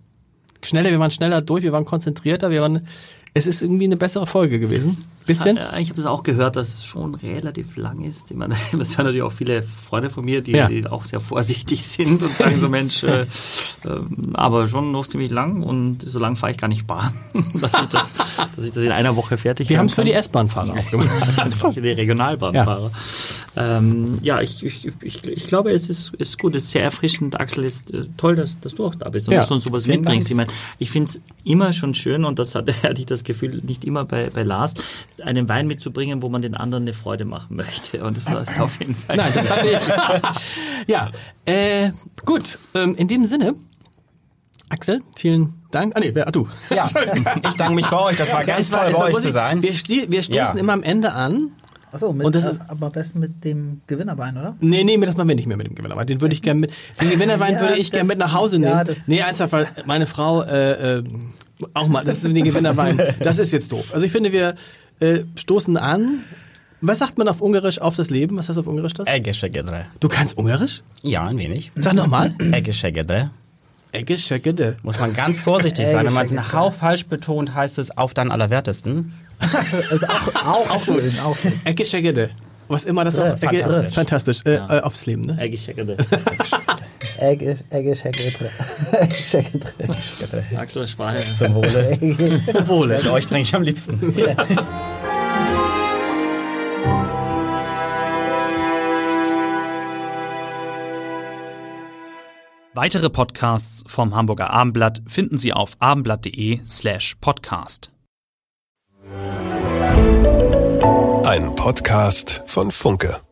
Schneller, wir waren schneller durch, wir waren konzentrierter, wir waren. Es ist irgendwie eine bessere Folge gewesen. Bisschen. Ich habe es auch gehört, dass es schon relativ lang ist. Ich meine, das hören natürlich auch viele Freunde von mir, die, Ja. die auch sehr vorsichtig sind und sagen so, Mensch, äh, ähm, aber schon noch ziemlich lang und so lang fahre ich gar nicht Bahn, dass ich das, dass ich das in einer Woche fertig Wir haben es für die. S-Bahn-Fahrer auch gemacht. für die Regionalbahnfahrer. Ja, ähm, ja ich, ich, ich, ich glaube, es ist, ist gut, es ist sehr erfrischend. Axel, ist äh, toll, dass, dass du auch da bist und Ja, dass du uns sowas mitbringst. Dank. Ich meine, ich finde es immer schon schön und das hatte, hatte ich das Gefühl, nicht immer bei, bei Lars, einen Wein mitzubringen, wo man den anderen eine Freude machen möchte. Und das ist auf jeden Fall. Nein, das hatte ich. ja, äh, gut. Ähm, in dem Sinne, Axel, vielen Dank. Ah, nee, wer, ah, du. Ja, ich danke mich bei euch, das war ganz Es war- toll, bei euch zu sein. Wir, wir stoßen Ja. immer am Ende an. Achso, mit, Und das äh, ist- aber am besten mit dem Gewinnerwein, oder? Nee, nee, das machen wir nicht mehr mit dem Gewinnerwein. Den würde ich gerne mit, den Gewinnerwein Ja, würde ich gerne mit nach Hause nehmen. ja, das- nee, ernsthaft, weil meine Frau, äh, äh, auch mal, das ist den Gewinnerwein. Das ist jetzt doof. Also ich finde, wir äh, stoßen an. Was sagt man auf Ungarisch auf das Leben? Was heißt auf Ungarisch das? Eggeschegedre. Du kannst Ungarisch? Ja, ein wenig. Sag nochmal. Eggeschegedre. Ecke, Schecke, Muss man ganz vorsichtig sein. Wenn man es einen Eggeschegedre. Hauch falsch betont, heißt es auf deinen Allerwertesten. ist auch, auch schön, auch schön. Ecke, Schecke, Was immer das auch. Ecke, Fantastisch. fantastisch. Äh, äh, aufs Leben, ne? Checkerte. Egg ist, Egg ist Hecke Egg ist Hecke Axel Sprache. Zum Wohle. Zum Wohle. Mit euch trinke ich am liebsten. Weitere Podcasts vom Hamburger Abendblatt finden Sie auf abendblatt.de slash podcast. Ein Podcast von Funke.